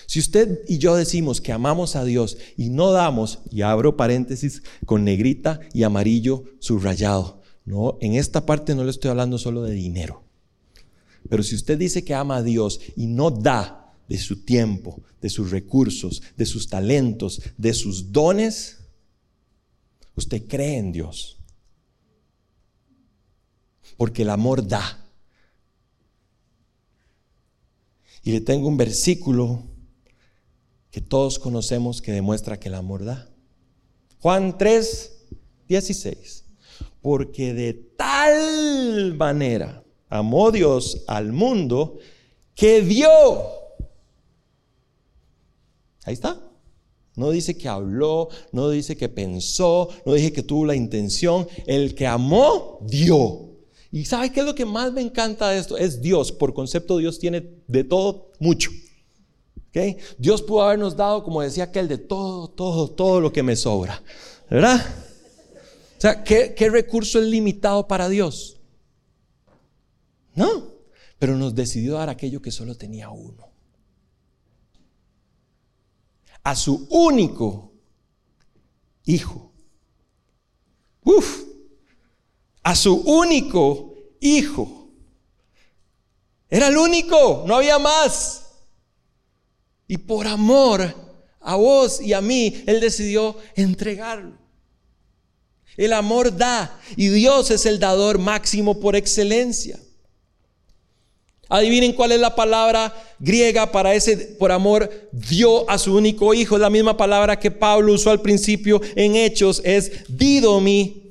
Si usted y yo decimos que amamos a Dios y no damos, y abro paréntesis con negrita y amarillo subrayado, no, en esta parte no le estoy hablando solo de dinero. Pero si usted dice que ama a Dios y no da, de su tiempo, de sus recursos, de sus talentos, de sus dones, usted cree en Dios. Porque el amor da. Y le tengo un versículo que todos conocemos que demuestra que el amor da. Juan 3, 16. Porque de tal manera amó Dios al mundo que dio Ahí está. No dice que habló, no dice que pensó, no dice que tuvo la intención. El que amó, dio. ¿Y sabe qué es lo que más me encanta de esto? Es Dios. Por concepto, Dios tiene de todo mucho. Dios pudo habernos dado, como decía aquel, de todo, todo, todo lo que me sobra. ¿Verdad? O sea, ¿qué, qué recurso es limitado para Dios? No, pero nos decidió dar aquello que solo tenía uno. A su único hijo. Uf, a su único hijo. Era el único, no había más. Y por amor a vos y a mí, Él decidió entregarlo. El amor da y Dios es el dador máximo por excelencia. Adivinen cuál es la palabra griega para ese por amor dio a su único hijo. Es la misma palabra que Pablo usó al principio en Hechos, es didomi.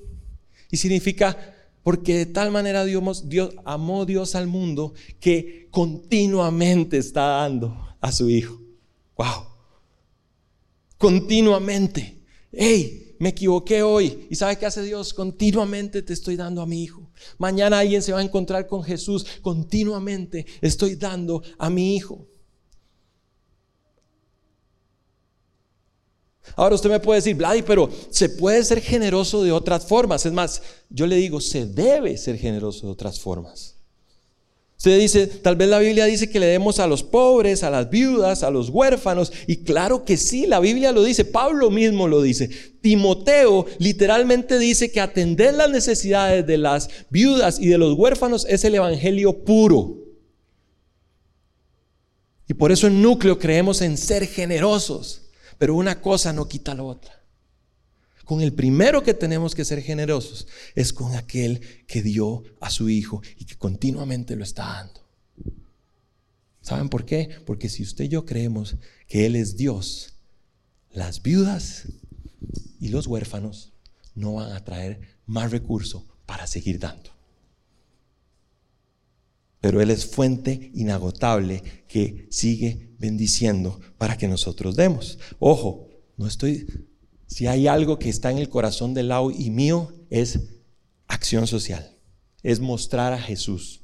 Y significa porque de tal manera Dios, Dios amó Dios al mundo que continuamente está dando a su hijo. Wow. Continuamente. Hey, me equivoqué hoy. ¿Y sabe qué hace Dios? Continuamente te estoy dando a mi hijo. Mañana alguien se va a encontrar con Jesús. Continuamente estoy dando a mi hijo. Ahora usted me puede decir, Vladi, pero se puede ser generoso de otras formas. Es más, yo le digo, se debe ser generoso de otras formas. Usted dice, tal vez la Biblia dice que le demos a los pobres, a las viudas, a los huérfanos. Y claro que sí, la Biblia lo dice, Pablo mismo lo dice. Timoteo literalmente dice que atender las necesidades de las viudas y de los huérfanos es el Evangelio puro. Y por eso en núcleo creemos en ser generosos. Pero una cosa no quita la otra. Con el primero que tenemos que ser generosos es con aquel que dio a su Hijo y que continuamente lo está dando. ¿Saben por qué? Porque si usted y yo creemos que Él es Dios, las viudas y los huérfanos no van a traer más recursos para seguir dando. Pero Él es fuente inagotable que sigue bendiciendo para que nosotros demos. Ojo, no estoy si hay algo que está en el corazón de Lau y mío, es acción social, es mostrar a Jesús.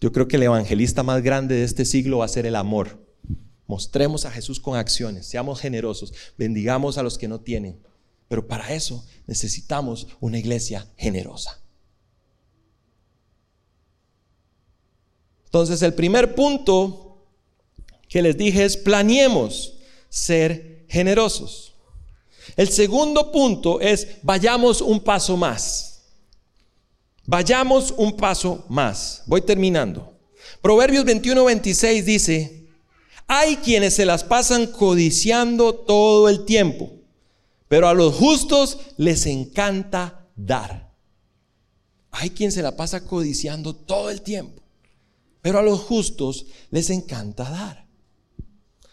Yo creo que el evangelista más grande de este siglo va a ser el amor. Mostremos a Jesús con acciones, seamos generosos, bendigamos a los que no tienen. Pero para eso necesitamos una iglesia generosa. Entonces el primer punto que les dije es planeemos ser generosos. El segundo punto es vayamos un paso más. Vayamos un paso más. Voy terminando. Proverbios 21, 26 dice, hay quienes se las pasan codiciando todo el tiempo, pero a los justos les encanta dar. Hay quien se la pasa codiciando todo el tiempo, pero a los justos les encanta dar.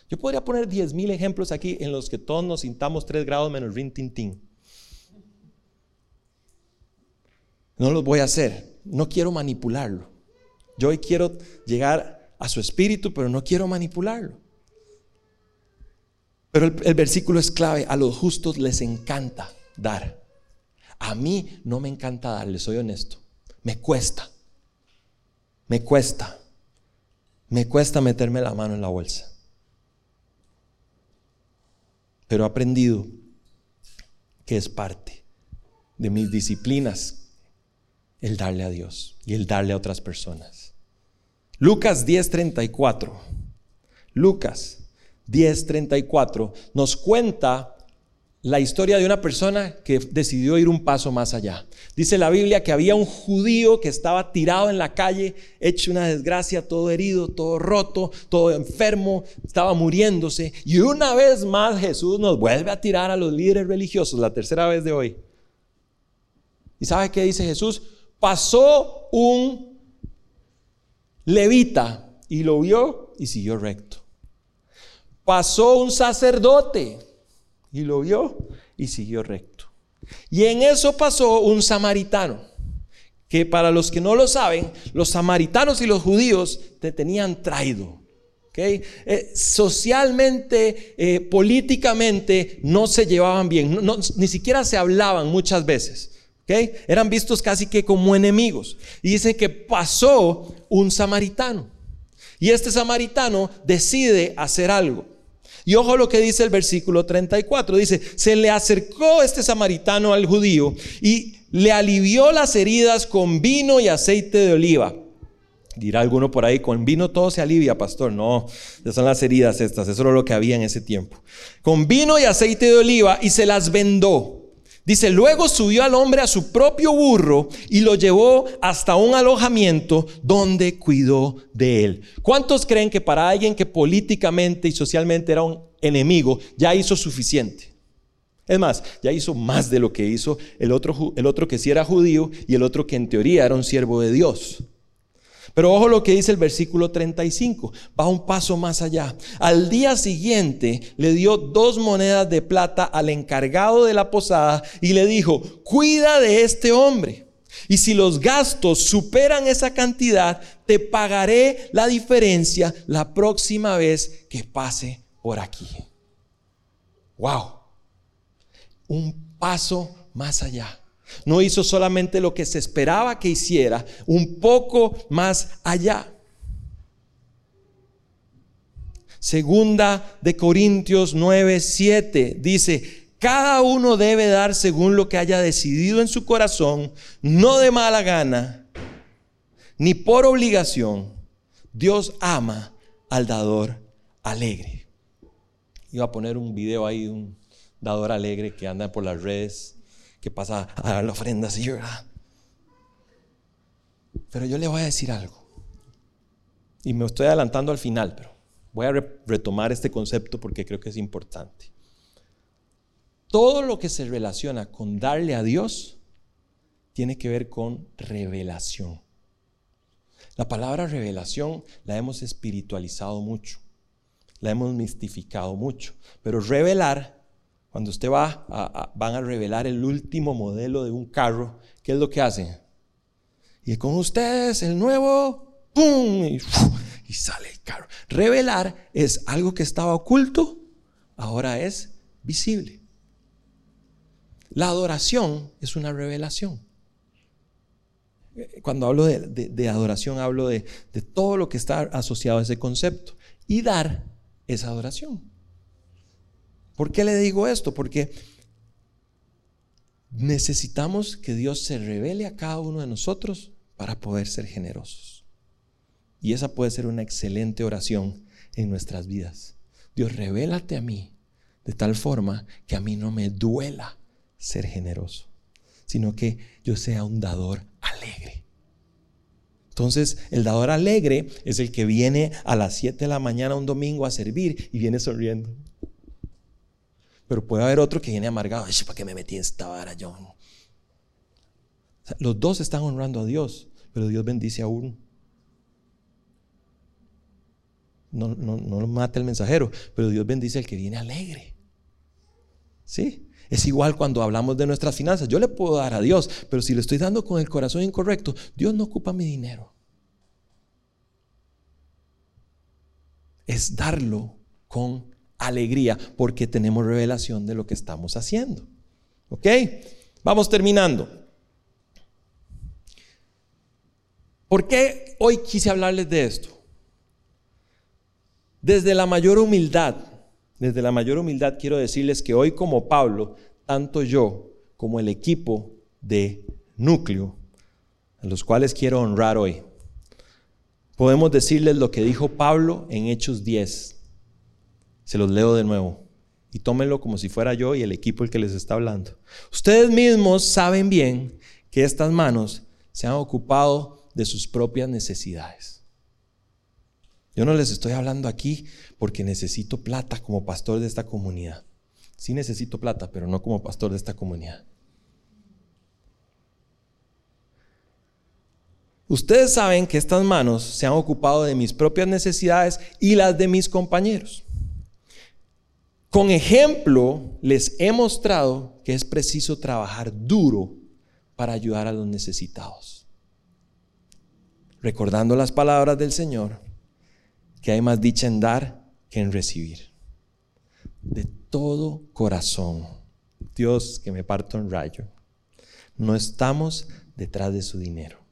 Yo podría poner 10.000 ejemplos aquí en los que todos nos sintamos 3 grados menos rin tin No los voy a hacer. No quiero manipularlo. Yo hoy quiero llegar a su espíritu, pero no quiero manipularlo. Pero el, el versículo es clave. A los justos les encanta dar. A mí no me encanta dar, les soy honesto. Me cuesta. Me cuesta. Me cuesta meterme la mano en la bolsa. Pero he aprendido que es parte de mis disciplinas el darle a Dios y el darle a otras personas. Lucas 10:34. Lucas 10:34 nos cuenta la historia de una persona que decidió ir un paso más allá. Dice la Biblia que había un judío que estaba tirado en la calle, hecho una desgracia, todo herido, todo roto, todo enfermo, estaba muriéndose. Y una vez más Jesús nos vuelve a tirar a los líderes religiosos, la tercera vez de hoy. ¿Y sabe qué dice Jesús? Pasó un levita y lo vio y siguió recto. Pasó un sacerdote y lo vio y siguió recto. Y en eso pasó un samaritano, que para los que no lo saben, los samaritanos y los judíos te tenían traído. Eh, socialmente, eh, políticamente, no se llevaban bien, ni siquiera se hablaban muchas veces. Eran vistos casi que como enemigos. Y dice que pasó un samaritano. Y este samaritano decide hacer algo. Y ojo lo que dice el versículo 34. Dice, se le acercó este samaritano al judío y le alivió las heridas con vino y aceite de oliva. Dirá alguno por ahí, con vino todo se alivia, pastor. No, esas son las heridas estas, eso era lo que había en ese tiempo. Con vino y aceite de oliva y se las vendó. Dice, luego subió al hombre a su propio burro y lo llevó hasta un alojamiento donde cuidó de él. ¿Cuántos creen que para alguien que políticamente y socialmente era un enemigo, ya hizo suficiente? Es más, ya hizo más de lo que hizo el otro, el otro que sí era judío y el otro que en teoría era un siervo de Dios. Pero ojo lo que dice el versículo 35, va un paso más allá. Al día siguiente le dio dos monedas de plata al encargado de la posada y le dijo, cuida de este hombre. Y si los gastos superan esa cantidad, te pagaré la diferencia la próxima vez que pase por aquí. Wow. Un paso más allá. No hizo solamente lo que se esperaba que hiciera, un poco más allá. Segunda de Corintios 9, 7 dice, cada uno debe dar según lo que haya decidido en su corazón, no de mala gana, ni por obligación. Dios ama al dador alegre. Iba a poner un video ahí de un dador alegre que anda por las redes que pasa a dar la ofrenda así, ¿verdad? Pero yo le voy a decir algo. Y me estoy adelantando al final, pero voy a retomar este concepto porque creo que es importante. Todo lo que se relaciona con darle a Dios tiene que ver con revelación. La palabra revelación la hemos espiritualizado mucho, la hemos mistificado mucho, pero revelar cuando usted va, a, van a revelar el último modelo de un carro, ¿qué es lo que hacen? Y con ustedes el nuevo, ¡pum! Y, sale el carro. Revelar es algo que estaba oculto, ahora es visible. La adoración es una revelación. Cuando hablo de, adoración, hablo de, de, todo lo que está asociado a ese concepto. Y dar es adoración. ¿Por qué le digo esto? Porque necesitamos que Dios se revele a cada uno de nosotros para poder ser generosos. Y esa puede ser una excelente oración en nuestras vidas. Dios, revélate a mí de tal forma que a mí no me duela ser generoso, sino que yo sea un dador alegre. Entonces, el dador alegre es el que viene a las 7 de la mañana un domingo a servir y viene sonriendo. Pero puede haber otro que viene amargado. ¿Para qué me metí en esta vara, John? los dos están honrando a Dios, pero Dios bendice a uno. No, no, no lo mata el mensajero, pero Dios bendice al que viene alegre. ¿Sí? Es igual cuando hablamos de nuestras finanzas. Yo le puedo dar a Dios, pero si le estoy dando con el corazón incorrecto, Dios no ocupa mi dinero. Es darlo con alegría porque tenemos revelación de lo que estamos haciendo. ¿Ok? Vamos terminando. ¿Por qué hoy quise hablarles de esto? Desde la mayor humildad, desde la mayor humildad quiero decirles que hoy como Pablo, tanto yo como el equipo de núcleo, a los cuales quiero honrar hoy, podemos decirles lo que dijo Pablo en Hechos 10, se los leo de nuevo. Y tómenlo como si fuera yo y el equipo el que les está hablando. Ustedes mismos saben bien que estas manos se han ocupado de sus propias necesidades. Yo no les estoy hablando aquí porque necesito plata como pastor de esta comunidad. Sí necesito plata, pero no como pastor de esta comunidad. Ustedes saben que estas manos se han ocupado de mis propias necesidades y las de mis compañeros. Con ejemplo les he mostrado que es preciso trabajar duro para ayudar a los necesitados. Recordando las palabras del Señor, que hay más dicha en dar que en recibir. De todo corazón, Dios que me parto en rayo, no estamos detrás de su dinero.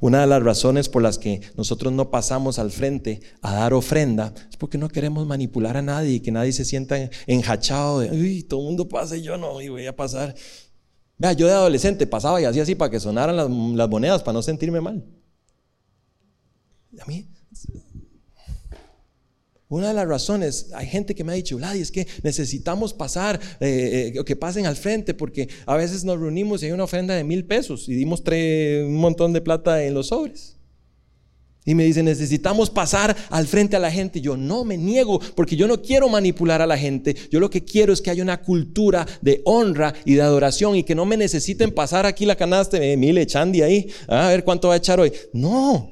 Una de las razones por las que nosotros no pasamos al frente a dar ofrenda es porque no queremos manipular a nadie y que nadie se sienta enjachado de, uy, todo el mundo pasa y yo no, y voy a pasar. Vea, yo de adolescente pasaba y hacía así para que sonaran las, las monedas, para no sentirme mal. A mí, una de las razones, hay gente que me ha dicho, Vladi, es que necesitamos pasar, eh, eh, que pasen al frente, porque a veces nos reunimos y hay una ofrenda de mil pesos y dimos un montón de plata en los sobres. Y me dicen, necesitamos pasar al frente a la gente. Yo no me niego porque yo no quiero manipular a la gente. Yo lo que quiero es que haya una cultura de honra y de adoración y que no me necesiten pasar aquí la canasta de mil Chandi ahí. A ver cuánto va a echar hoy. No.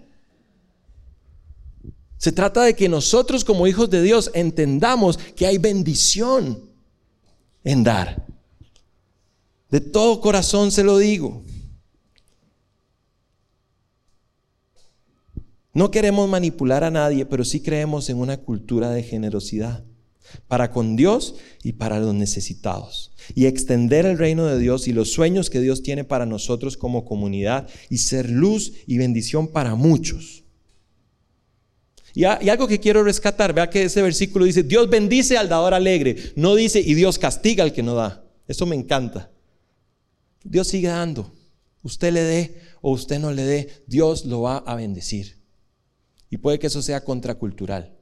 Se trata de que nosotros como hijos de Dios entendamos que hay bendición en dar. De todo corazón se lo digo. No queremos manipular a nadie, pero sí creemos en una cultura de generosidad para con Dios y para los necesitados. Y extender el reino de Dios y los sueños que Dios tiene para nosotros como comunidad y ser luz y bendición para muchos. Y, algo que quiero rescatar, vea que ese versículo dice, Dios bendice al dador alegre, no dice, y Dios castiga al que no da. Eso me encanta. Dios sigue dando. Usted le dé o usted no le dé, Dios lo va a bendecir. Y puede que eso sea contracultural.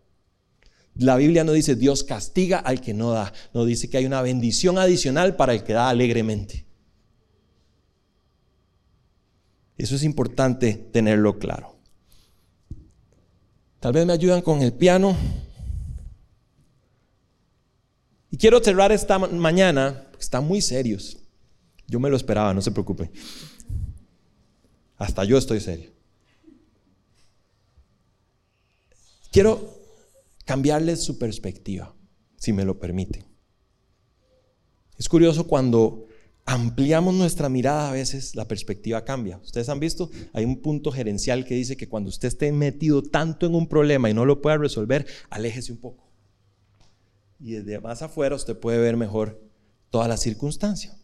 La Biblia no dice Dios castiga al que no da, no dice que hay una bendición adicional para el que da alegremente. Eso es importante tenerlo claro. Tal vez me ayudan con el piano. Y quiero cerrar esta mañana, porque están muy serios. Yo me lo esperaba, no se preocupe. Hasta yo estoy serio. Quiero cambiarles su perspectiva, si me lo permiten. Es curioso cuando ampliamos nuestra mirada, a veces la perspectiva cambia. Ustedes han visto, hay un punto gerencial que dice que cuando usted esté metido tanto en un problema y no lo pueda resolver, aléjese un poco. Y desde más afuera usted puede ver mejor toda la circunstancia.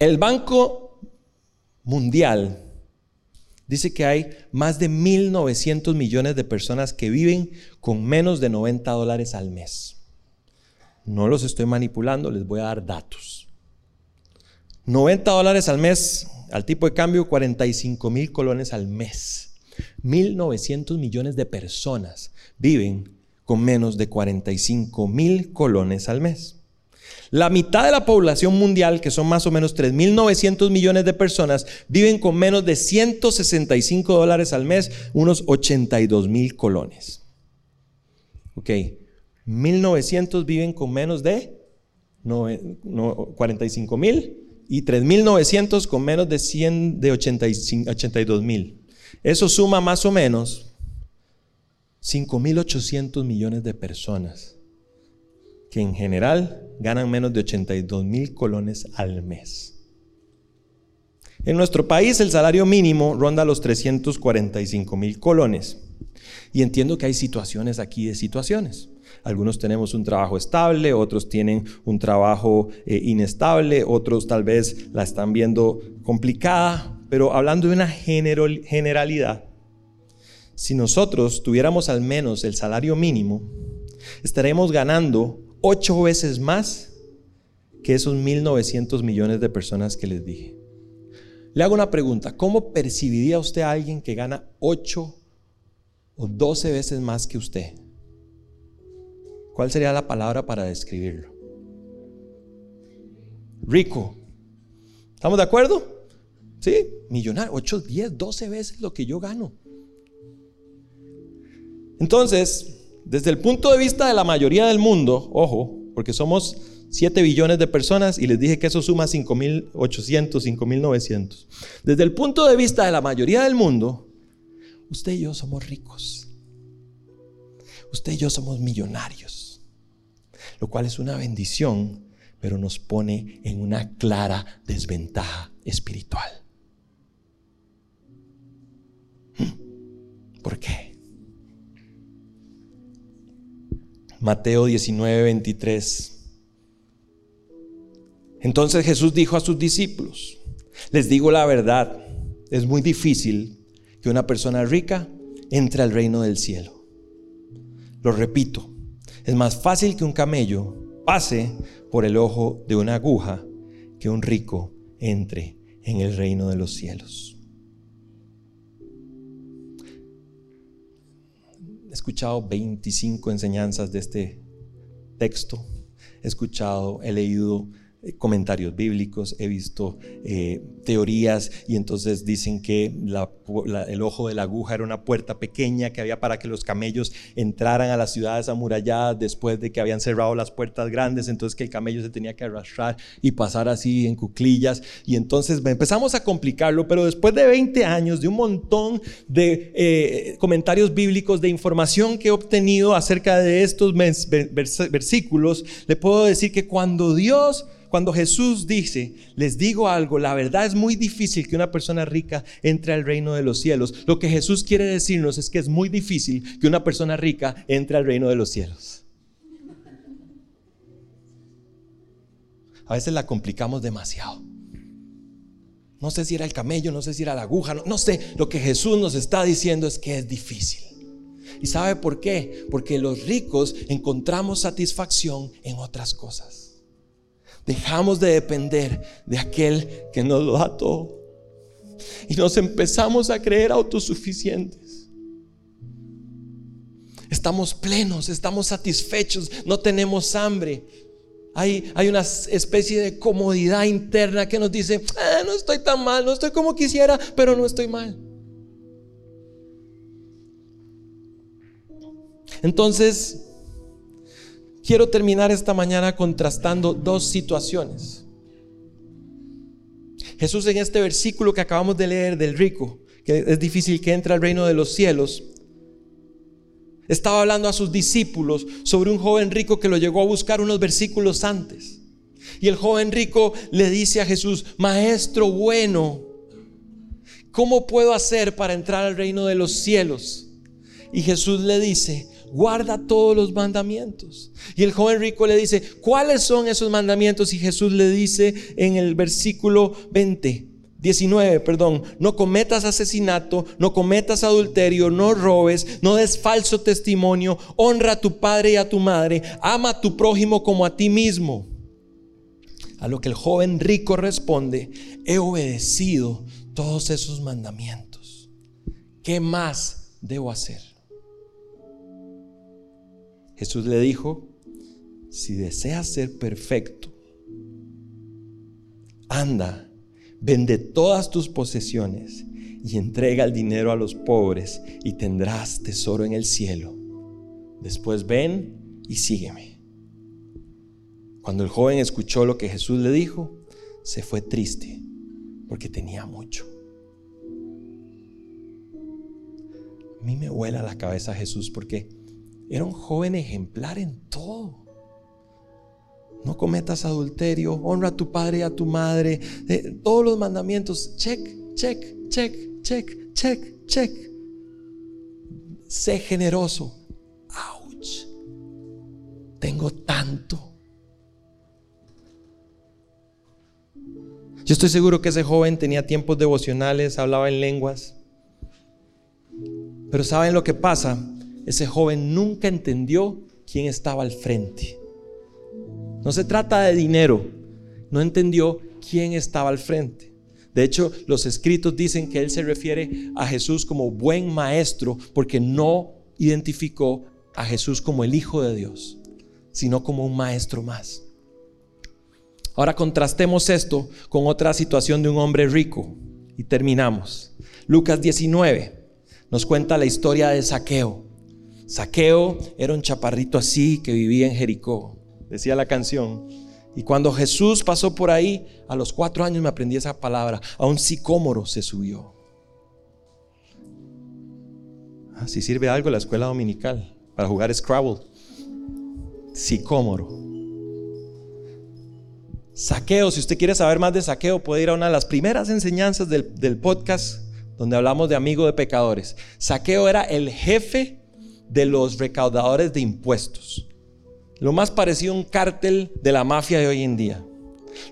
El Banco Mundial dice que hay más de 1.900 millones de personas que viven con menos de 90 dólares al mes. No los estoy manipulando, les voy a dar datos. 90 dólares al mes, al tipo de cambio 45 mil colones al mes. 1.900 millones de personas viven con menos de 45 mil colones al mes. La mitad de la población mundial, que son más o menos 3.900 millones de personas, viven con menos de 165 dólares al mes, unos 82 mil colones. Ok, 1900 viven con menos de 45 mil y 3900 con menos de 100 de 82 mil. Eso suma más o menos 5.800 millones de personas que en general ganan menos de 82 mil colones al mes. En nuestro país el salario mínimo ronda los 345 mil colones. Y entiendo que hay situaciones aquí de situaciones. Algunos tenemos un trabajo estable, otros tienen un trabajo eh, inestable, otros tal vez la están viendo complicada, pero hablando de una generalidad, si nosotros tuviéramos al menos el salario mínimo, estaremos ganando ocho veces más que esos 1.900 millones de personas que les dije. Le hago una pregunta, ¿cómo percibiría usted a alguien que gana 8 o 12 veces más que usted? ¿Cuál sería la palabra para describirlo? Rico. ¿Estamos de acuerdo? Sí, millonario, 8, 10, 12 veces lo que yo gano. Entonces, desde el punto de vista de la mayoría del mundo, ojo, porque somos 7 billones de personas y les dije que eso suma 5.800, 5.900. Desde el punto de vista de la mayoría del mundo, usted y yo somos ricos. Usted y yo somos millonarios lo cual es una bendición, pero nos pone en una clara desventaja espiritual. Hmm. ¿Por qué? Mateo 19, 23. Entonces Jesús dijo a sus discípulos, les digo la verdad, es muy difícil que una persona rica entre al reino del cielo. Lo repito, es más fácil que un camello pase por el ojo de una aguja que un rico entre en el reino de los cielos. He escuchado 25 enseñanzas de este texto. He escuchado, he leído comentarios bíblicos, he visto eh, teorías y entonces dicen que el ojo de la aguja era una puerta pequeña que había para que los camellos entraran a las ciudades amuralladas después de que habían cerrado las puertas grandes, entonces que el camello se tenía que arrastrar y pasar así en cuclillas. Y entonces empezamos a complicarlo, pero después de 20 años, de un montón de eh, comentarios bíblicos, de información que he obtenido acerca de estos versículos, le puedo decir que cuando Dios cuando Jesús dice, les digo algo, la verdad es muy difícil que una persona rica entre al reino de los cielos. Lo que Jesús quiere decirnos es que es muy difícil que una persona rica entre al reino de los cielos. A veces la complicamos demasiado. No sé si era el camello, no sé si era la aguja, no, no sé. Lo que Jesús nos está diciendo es que es difícil. ¿Y sabe por qué? Porque los ricos encontramos satisfacción en otras cosas. Dejamos de depender de aquel que nos lo da todo. Y nos empezamos a creer autosuficientes. Estamos plenos, estamos satisfechos, no tenemos hambre. Hay, hay, una especie de comodidad interna que nos dice, ah, no estoy tan mal, no estoy como quisiera, pero no estoy mal. Entonces, Quiero terminar esta mañana contrastando dos situaciones. Jesús en este versículo que acabamos de leer del rico, que es difícil que entre al reino de los cielos, estaba hablando a sus discípulos sobre un joven rico que lo llegó a buscar unos versículos antes. Y el joven rico le dice a Jesús, Maestro bueno, ¿cómo puedo hacer para entrar al reino de los cielos? Y Jesús le dice, guarda todos los mandamientos. Y el joven rico le dice, ¿cuáles son esos mandamientos? Y Jesús le dice en el versículo 20. 19, perdón, no cometas asesinato, no cometas adulterio, no robes, no des falso testimonio, honra a tu padre y a tu madre, ama a tu prójimo como a ti mismo. A lo que el joven rico responde, he obedecido todos esos mandamientos. ¿Qué más debo hacer? Jesús le dijo, si deseas ser perfecto, anda, vende todas tus posesiones y entrega el dinero a los pobres y tendrás tesoro en el cielo. Después ven y sígueme. Cuando el joven escuchó lo que Jesús le dijo, se fue triste porque tenía mucho. A mí me vuela la cabeza Jesús porque era un joven ejemplar en todo. No cometas adulterio, honra a tu padre y a tu madre. Eh, todos los mandamientos, check, check, check, check, check, check. Sé generoso. Ouch. Tengo tanto. Yo estoy seguro que ese joven tenía tiempos devocionales, hablaba en lenguas. Pero ¿saben lo que pasa? Ese joven nunca entendió quién estaba al frente. No se trata de dinero, no entendió quién estaba al frente. De hecho, los escritos dicen que él se refiere a Jesús como buen maestro porque no identificó a Jesús como el Hijo de Dios, sino como un maestro más. Ahora contrastemos esto con otra situación de un hombre rico y terminamos. Lucas 19 nos cuenta la historia de Saqueo. Saqueo era un chaparrito así que vivía en Jericó, decía la canción. Y cuando Jesús pasó por ahí, a los cuatro años me aprendí esa palabra, a un sicómoro se subió. Ah, sirve algo la escuela dominical para jugar Scrabble. Sicómoro. Saqueo, si usted quiere saber más de saqueo, puede ir a una de las primeras enseñanzas del, del podcast donde hablamos de amigo de pecadores. Saqueo era el jefe de los recaudadores de impuestos. Lo más parecido a un cártel de la mafia de hoy en día.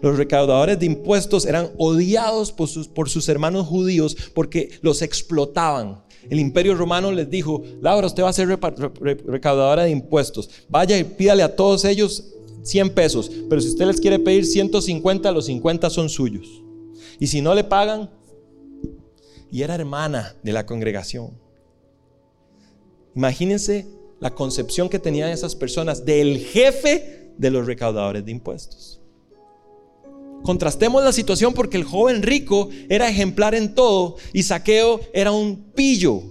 Los recaudadores de impuestos eran odiados por sus, por sus hermanos judíos porque los explotaban. El imperio romano les dijo, Laura, usted va a ser recaudadora de impuestos. Vaya y pídale a todos ellos 100 pesos, pero si usted les quiere pedir 150, los 50 son suyos. Y si no le pagan, y era hermana de la congregación. Imagínense la concepción que tenían esas personas del jefe de los recaudadores de impuestos. Contrastemos la situación porque el joven rico era ejemplar en todo y Saqueo era un pillo,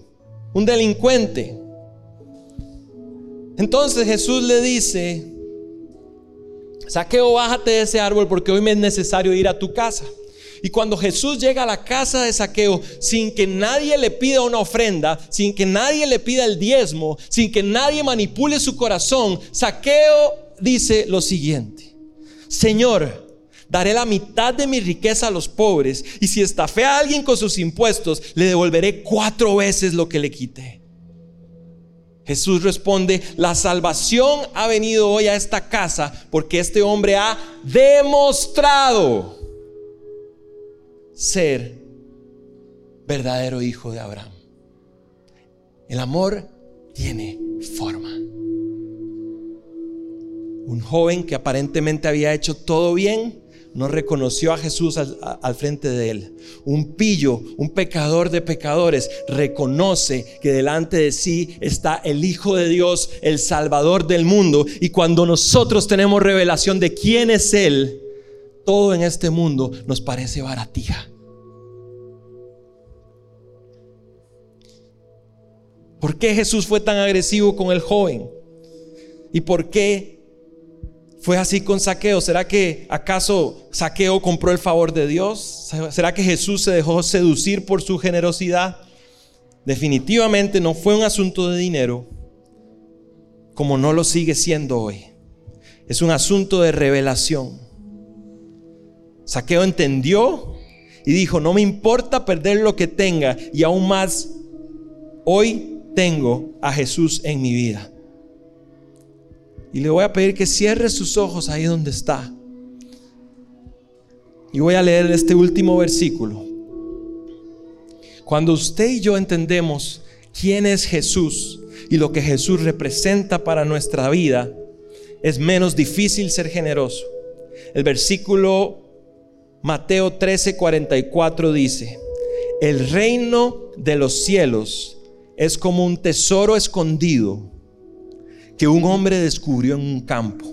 un delincuente. Entonces Jesús le dice, Saqueo, bájate de ese árbol porque hoy me es necesario ir a tu casa. Y cuando Jesús llega a la casa de Saqueo, sin que nadie le pida una ofrenda, sin que nadie le pida el diezmo, sin que nadie manipule su corazón, Saqueo dice lo siguiente, Señor, daré la mitad de mi riqueza a los pobres, y si estafé a alguien con sus impuestos, le devolveré cuatro veces lo que le quité. Jesús responde, la salvación ha venido hoy a esta casa porque este hombre ha demostrado ser verdadero hijo de Abraham. El amor tiene forma. Un joven que aparentemente había hecho todo bien, no reconoció a Jesús al, frente de él. Un pillo, un pecador de pecadores, reconoce que delante de sí está el Hijo de Dios, el Salvador del mundo. Y cuando nosotros tenemos revelación de quién es Él, todo en este mundo nos parece baratija. ¿Por qué Jesús fue tan agresivo con el joven? ¿Y por qué fue así con Saqueo. ¿Será que acaso Saqueo compró el favor de Dios? ¿Será que Jesús se dejó seducir por su generosidad? Definitivamente no fue un asunto de dinero, como no lo sigue siendo hoy. Es un asunto de revelación. Saqueo entendió y dijo, no me importa perder lo que tenga y aún más, hoy tengo a Jesús en mi vida. Y le voy a pedir que cierre sus ojos ahí donde está. Y voy a leer este último versículo. Cuando usted y yo entendemos quién es Jesús y lo que Jesús representa para nuestra vida, es menos difícil ser generoso. El versículo Mateo 13:44 dice, el reino de los cielos es como un tesoro escondido que un hombre descubrió en un campo.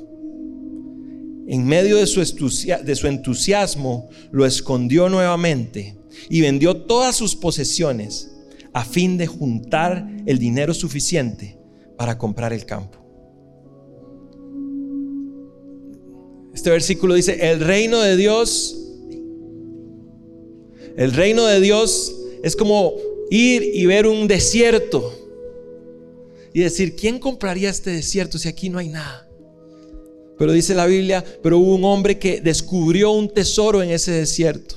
En medio de su, de su entusiasmo, lo escondió nuevamente y vendió todas sus posesiones a fin de juntar el dinero suficiente para comprar el campo. Este versículo dice, el reino de Dios, el reino de Dios es como ir y ver un desierto y decir, ¿quién compraría este desierto si aquí no hay nada? Pero dice la Biblia, pero hubo un hombre que descubrió un tesoro en ese desierto.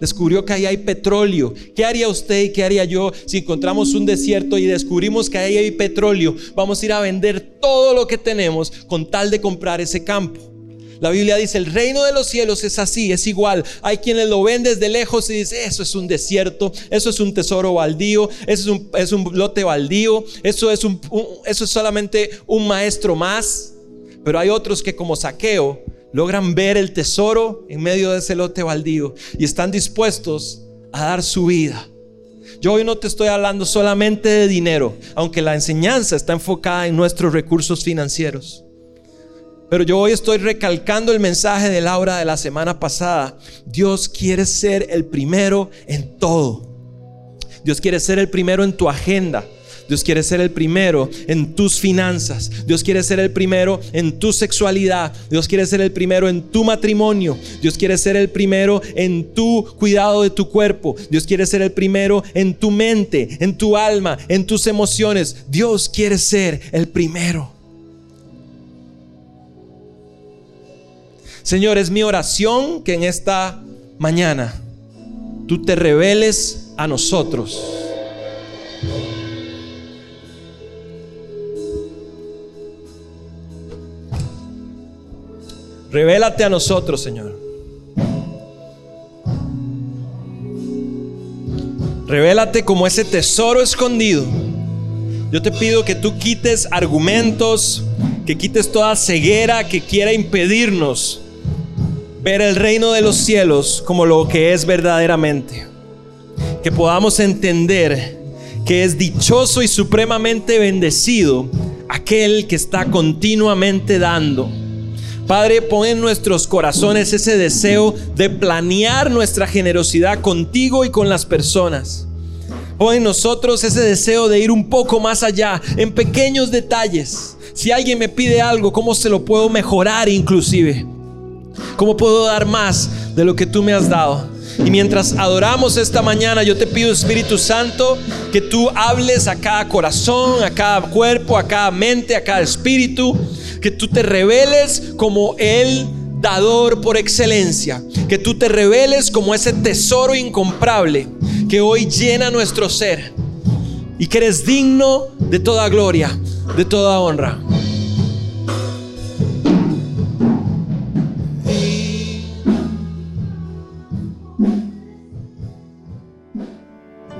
Descubrió que ahí hay petróleo. ¿Qué haría usted y qué haría yo si encontramos un desierto y descubrimos que ahí hay petróleo? Vamos a ir a vender todo lo que tenemos con tal de comprar ese campo. La Biblia dice, el reino de los cielos es así, es igual. Hay quienes lo ven desde lejos y dicen, eso es un desierto, eso es un tesoro baldío, eso es un, lote baldío, eso es, eso es solamente un maestro más. Pero hay otros que como saqueo logran ver el tesoro en medio de ese lote baldío y están dispuestos a dar su vida. Yo hoy no te estoy hablando solamente de dinero, aunque la enseñanza está enfocada en nuestros recursos financieros. Pero yo hoy estoy recalcando el mensaje de Laura de la semana pasada. Dios quiere ser el primero en todo. Dios quiere ser el primero en tu agenda. Dios quiere ser el primero en tus finanzas. Dios quiere ser el primero en tu sexualidad. Dios quiere ser el primero en tu matrimonio. Dios quiere ser el primero en tu cuidado de tu cuerpo. Dios quiere ser el primero en tu mente, en tu alma, en tus emociones. Dios quiere ser el primero. Señor, es mi oración que en esta mañana tú te reveles a nosotros. Revélate a nosotros, Señor. Revélate como ese tesoro escondido. Yo te pido que tú quites argumentos, que quites toda ceguera que quiera impedirnos ver el reino de los cielos como lo que es verdaderamente. Que podamos entender que es dichoso y supremamente bendecido aquel que está continuamente dando. Padre, pon en nuestros corazones ese deseo de planear nuestra generosidad contigo y con las personas. Pon en nosotros ese deseo de ir un poco más allá, en pequeños detalles. Si alguien me pide algo, ¿cómo se lo puedo mejorar inclusive? ¿Cómo puedo dar más de lo que tú me has dado? Y mientras adoramos esta mañana, yo te pido, Espíritu Santo, que tú hables a cada corazón, a cada cuerpo, a cada mente, a cada espíritu, que tú te reveles como el dador por excelencia, que tú te reveles como ese tesoro incomparable que hoy llena nuestro ser y que eres digno de toda gloria, de toda honra.